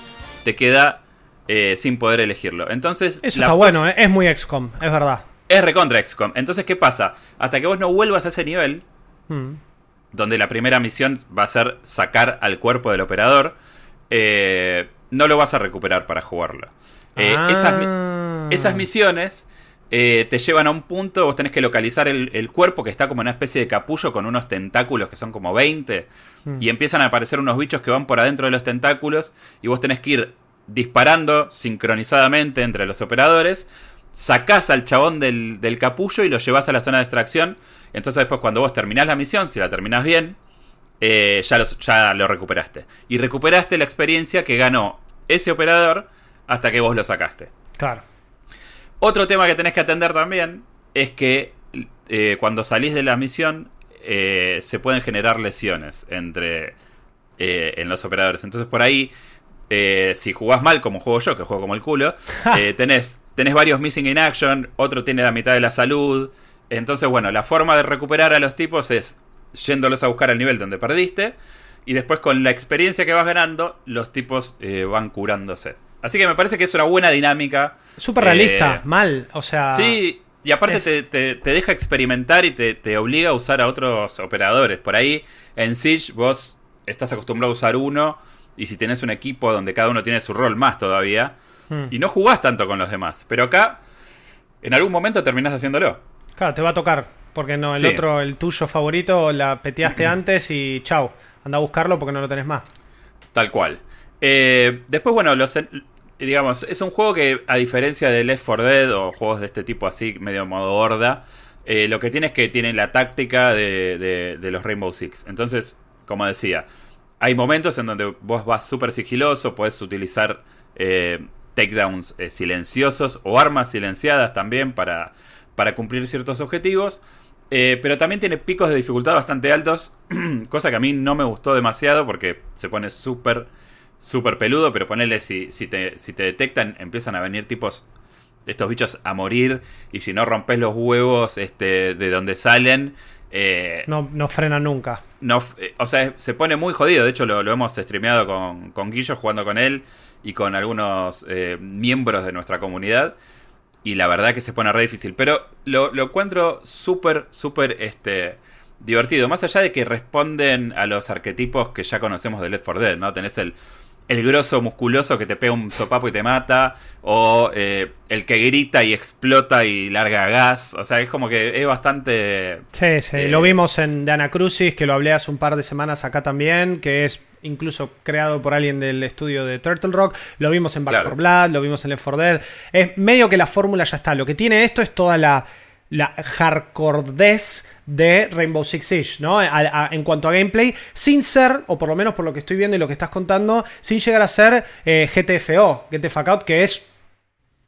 te queda eh, sin poder elegirlo. Entonces, Eso la está bueno, eh, es muy XCOM, es verdad. Es recontra XCOM. Entonces, ¿qué pasa? Hasta que vos no vuelvas a ese nivel, Mm. donde la primera misión va a ser sacar al cuerpo del operador, no lo vas a recuperar para jugarlo. Ah. esas, mi- esas misiones eh, te llevan a un punto, vos tenés que localizar el, el cuerpo que está como una especie de capullo con unos tentáculos que son como 20, Mm. y empiezan a aparecer unos bichos que van por adentro de los tentáculos, y vos tenés que ir disparando sincronizadamente entre los operadores, sacás al chabón del, del capullo y lo llevas a la zona de extracción. Entonces después cuando vos terminás la misión, si la terminás bien, eh, ya, los- ya lo recuperaste. Y recuperaste la experiencia que ganó ese operador hasta que vos lo sacaste. Claro. Otro tema que tenés que atender también es que eh, cuando salís de la misión eh, se pueden generar lesiones entre eh, en los operadores. Entonces por ahí, eh, si jugás mal como juego yo, que juego como el culo, tenés, tenés varios missing in action, otro tiene la mitad de la salud. Entonces bueno, la forma de recuperar a los tipos es yéndolos a buscar al nivel donde perdiste. Y después con la experiencia que vas ganando, los tipos eh, van curándose. Así que me parece que es una buena dinámica. Súper realista, Eh, mal. O sea. Sí, y aparte es- te, te- te deja experimentar y te, te obliga a usar a otros operadores. Por ahí, en Siege, vos estás acostumbrado a usar uno, y si tenés un equipo donde cada uno tiene su rol más todavía, Hmm. y no jugás tanto con los demás. Pero acá, en algún momento terminás haciéndolo. Claro, te va a tocar. Porque no, el Sí. otro, el tuyo favorito, la peteaste antes y chau. Anda a buscarlo porque no lo tenés más. Tal cual. Eh, después, bueno, los, digamos, es un juego que, a diferencia de Left 4 Dead o juegos de este tipo así, medio modo horda, eh, lo que tiene es que tiene la táctica de, de- de los Rainbow Six. Entonces, como decía, hay momentos en donde vos vas súper sigiloso, puedes utilizar eh, takedowns eh, silenciosos o armas silenciadas también para, para cumplir ciertos objetivos. Pero también tiene picos de dificultad bastante altos, cosa que a mí no me gustó demasiado porque se pone súper, súper peludo, pero ponele, si, si, te, si te detectan, empiezan a venir tipos, estos bichos a morir, y si no rompes los huevos este, de donde salen, eh, No, no frena nunca. no, eh, o sea, se pone muy jodido. De hecho, lo, lo hemos streameado con, con Guillo, jugando con él y con algunos eh, miembros de nuestra comunidad. Y la verdad que se pone re difícil. Pero lo, lo encuentro súper, súper este, divertido. Más allá de que responden a los arquetipos que ya conocemos de Left 4 Dead, ¿no? Tenés el, el grosso musculoso que te pega un sopapo y te mata. O eh, el que grita y explota y larga gas. O sea, es como que es bastante... Sí, sí. Eh, Lo vimos en The Anacrucis, que lo hablé hace un par de semanas acá también, que es incluso creado por alguien del estudio de Turtle Rock. Lo vimos en Back Claro. 4 Blood, lo vimos en Left 4 Dead. Es medio que la fórmula ya está. Lo que tiene esto es toda la, la hardcoredez de Rainbow Six Siege, ¿no? A- a- en cuanto a gameplay, sin ser, o por lo menos por lo que estoy viendo y lo que estás contando, sin llegar a ser eh, GTFO, Get the Fuck Out, que es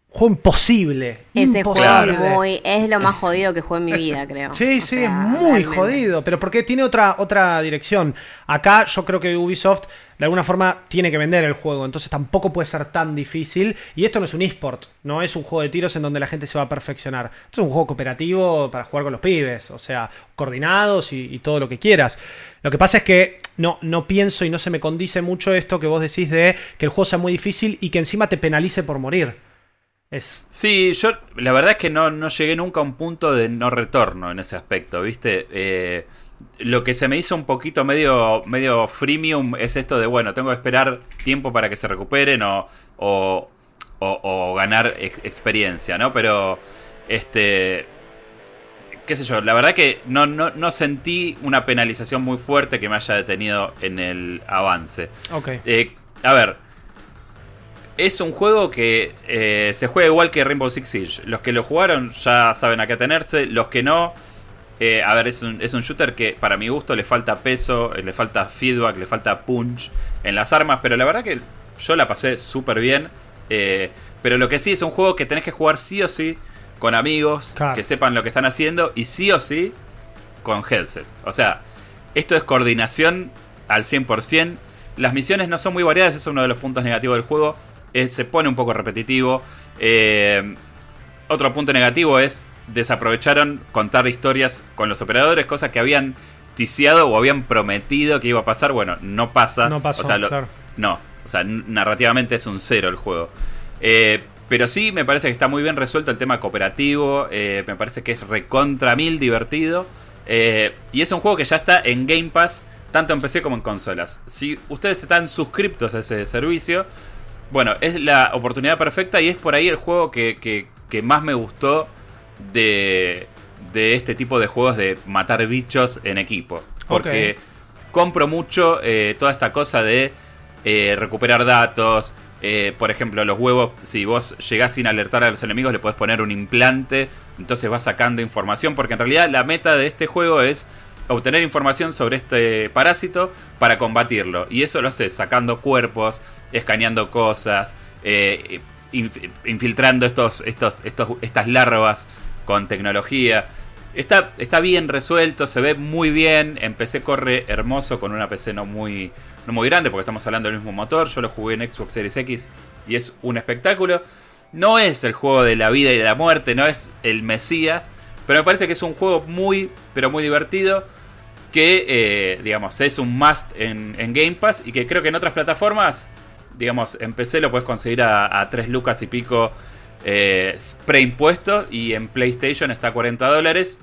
juego imposible. Ese imposible. juego es muy. Es lo más jodido que jugué en mi vida, creo. Sí, O sí, sea, es muy realmente. jodido, pero porque tiene otra, otra dirección. Acá yo creo que Ubisoft de alguna forma tiene que vender el juego, entonces tampoco puede ser tan difícil. Y esto no es un esport, no es un juego de tiros en donde la gente se va a perfeccionar. Esto es un juego cooperativo para jugar con los pibes, o sea, coordinados y, todo lo que quieras. Lo que pasa es que no, no pienso y no se me condice mucho esto que vos decís de que el juego sea muy difícil y que encima te penalice por morir. Es. Sí, yo la verdad es que no, no llegué nunca a un punto de no retorno en ese aspecto, ¿viste? Eh, lo que se me hizo un poquito medio, medio freemium es esto de, bueno, tengo que esperar tiempo para que se recuperen o, o, o- o ganar ex- experiencia, ¿no? Pero, este, qué sé yo, la verdad que no, no, no sentí una penalización muy fuerte que me haya detenido en el avance. Ok. Eh, a ver. Es un juego que eh, se juega igual que Rainbow Six Siege. Los que lo jugaron ya saben a qué atenerse. Los que no. Eh, a ver, es un, es un shooter que para mi gusto le falta peso, eh, le falta feedback, le falta punch en las armas. Pero la verdad que yo la pasé súper bien. eh, pero lo que sí es un juego que tenés que jugar sí o sí con amigos Claro. que sepan lo que están haciendo y sí o sí con headset. O sea, esto es coordinación al 100%. Las misiones no son muy variadas, eso es uno de los puntos negativos del juego. Eh, se pone un poco repetitivo. Otro punto negativo es desaprovecharon contar historias con los operadores, cosas que habían ticiado o habían prometido que iba a pasar. Bueno, no pasa. No pasó, O sea, lo- claro. No, o sea, narrativamente es un cero el juego. Eh, pero sí, me parece que está muy bien resuelto el tema cooperativo. eh, me parece que es recontra mil divertido. eh, y es un juego que ya está en Game Pass, tanto en PC como en consolas. Si ustedes están suscriptos a ese servicio, bueno, es la oportunidad perfecta y es por ahí el juego que, que- que más me gustó de, de este tipo de juegos de matar bichos en equipo. Porque compro mucho eh, toda esta cosa de eh, recuperar datos. eh, por ejemplo, los huevos, si vos llegás sin alertar a los enemigos, le podés poner un implante. Entonces vas sacando información. Porque en realidad la meta de este juego es obtener información sobre este parásito para combatirlo. Y eso lo haces sacando cuerpos, escaneando cosas, eh, infiltrando estos, estos, estos, estas larvas con tecnología. Está, está bien resuelto, se ve muy bien. En PC corre hermoso con una PC no muy, no muy grande porque estamos hablando del mismo motor. Yo lo jugué en Xbox Series X y es un espectáculo. No es el juego de la vida y de la muerte, no es el Mesías, pero me parece que es un juego muy, pero muy divertido. Que, eh, digamos, es un must en, Game Pass y que creo que en otras plataformas, digamos, en PC lo puedes conseguir a, 3 lucas y pico eh, preimpuesto y en PlayStation está a 40 dólares.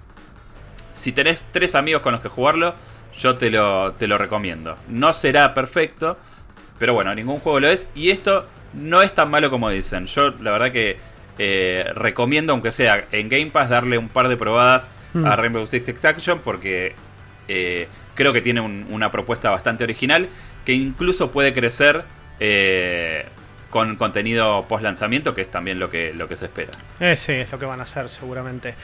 Si tenés tres amigos con los que jugarlo, yo te lo, te lo recomiendo. No será perfecto, pero bueno, ningún juego lo es. Y esto no es tan malo como dicen. Yo la verdad que eh, recomiendo, aunque sea en Game Pass, darle un par de probadas a mm. Rainbow Six Extraction porque eh, creo que tiene una propuesta bastante original que incluso puede crecer eh, con contenido post lanzamiento, que es también lo que, lo que se espera. sí, es lo que van a hacer seguramente.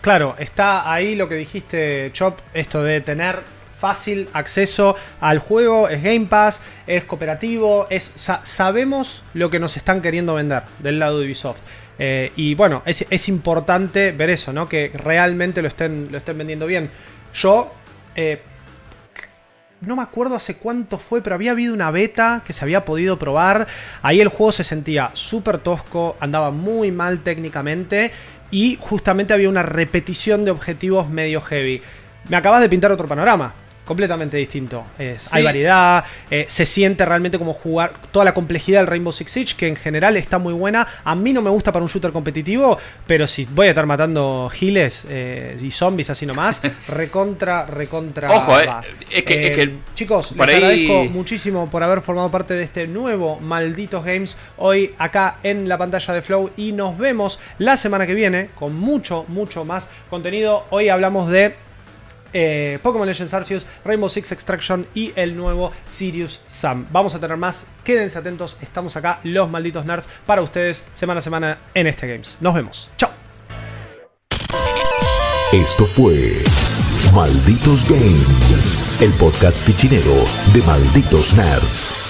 claro, está ahí lo que dijiste, Chop, esto de tener fácil acceso al juego, es Game Pass, es cooperativo, es sabemos lo que nos están queriendo vender del lado de Ubisoft. Eh, y bueno, es, importante ver eso, ¿no? Que realmente lo estén, lo estén vendiendo bien. Yo eh, no me acuerdo hace cuánto fue, pero había habido una beta que se había podido probar. Ahí el juego se sentía súper tosco, andaba muy mal técnicamente y justamente había una repetición de objetivos medio heavy. Me acabas de pintar otro panorama completamente distinto. Hay variedad, eh, se siente realmente como jugar toda la complejidad del Rainbow Six Siege, que en general está muy buena. A mí no me gusta para un shooter competitivo, pero si voy a estar matando giles eh, y zombies así nomás, recontra, recontra. Ojo, eh, es, que, chicos, les agradezco muchísimo por haber formado parte de este nuevo Malditos Games hoy acá en la pantalla de Flow y nos vemos la semana que viene con mucho, mucho más contenido. Hoy hablamos de eh, Pokémon Legends Arceus, Rainbow Six Extraction y el nuevo Sirius Sam. Vamos a tener más, quédense atentos, estamos acá, los malditos nerds, para ustedes semana a semana en este Games. Nos vemos, chao. Esto fue Malditos Games, el podcast fichinero de Malditos Nerds.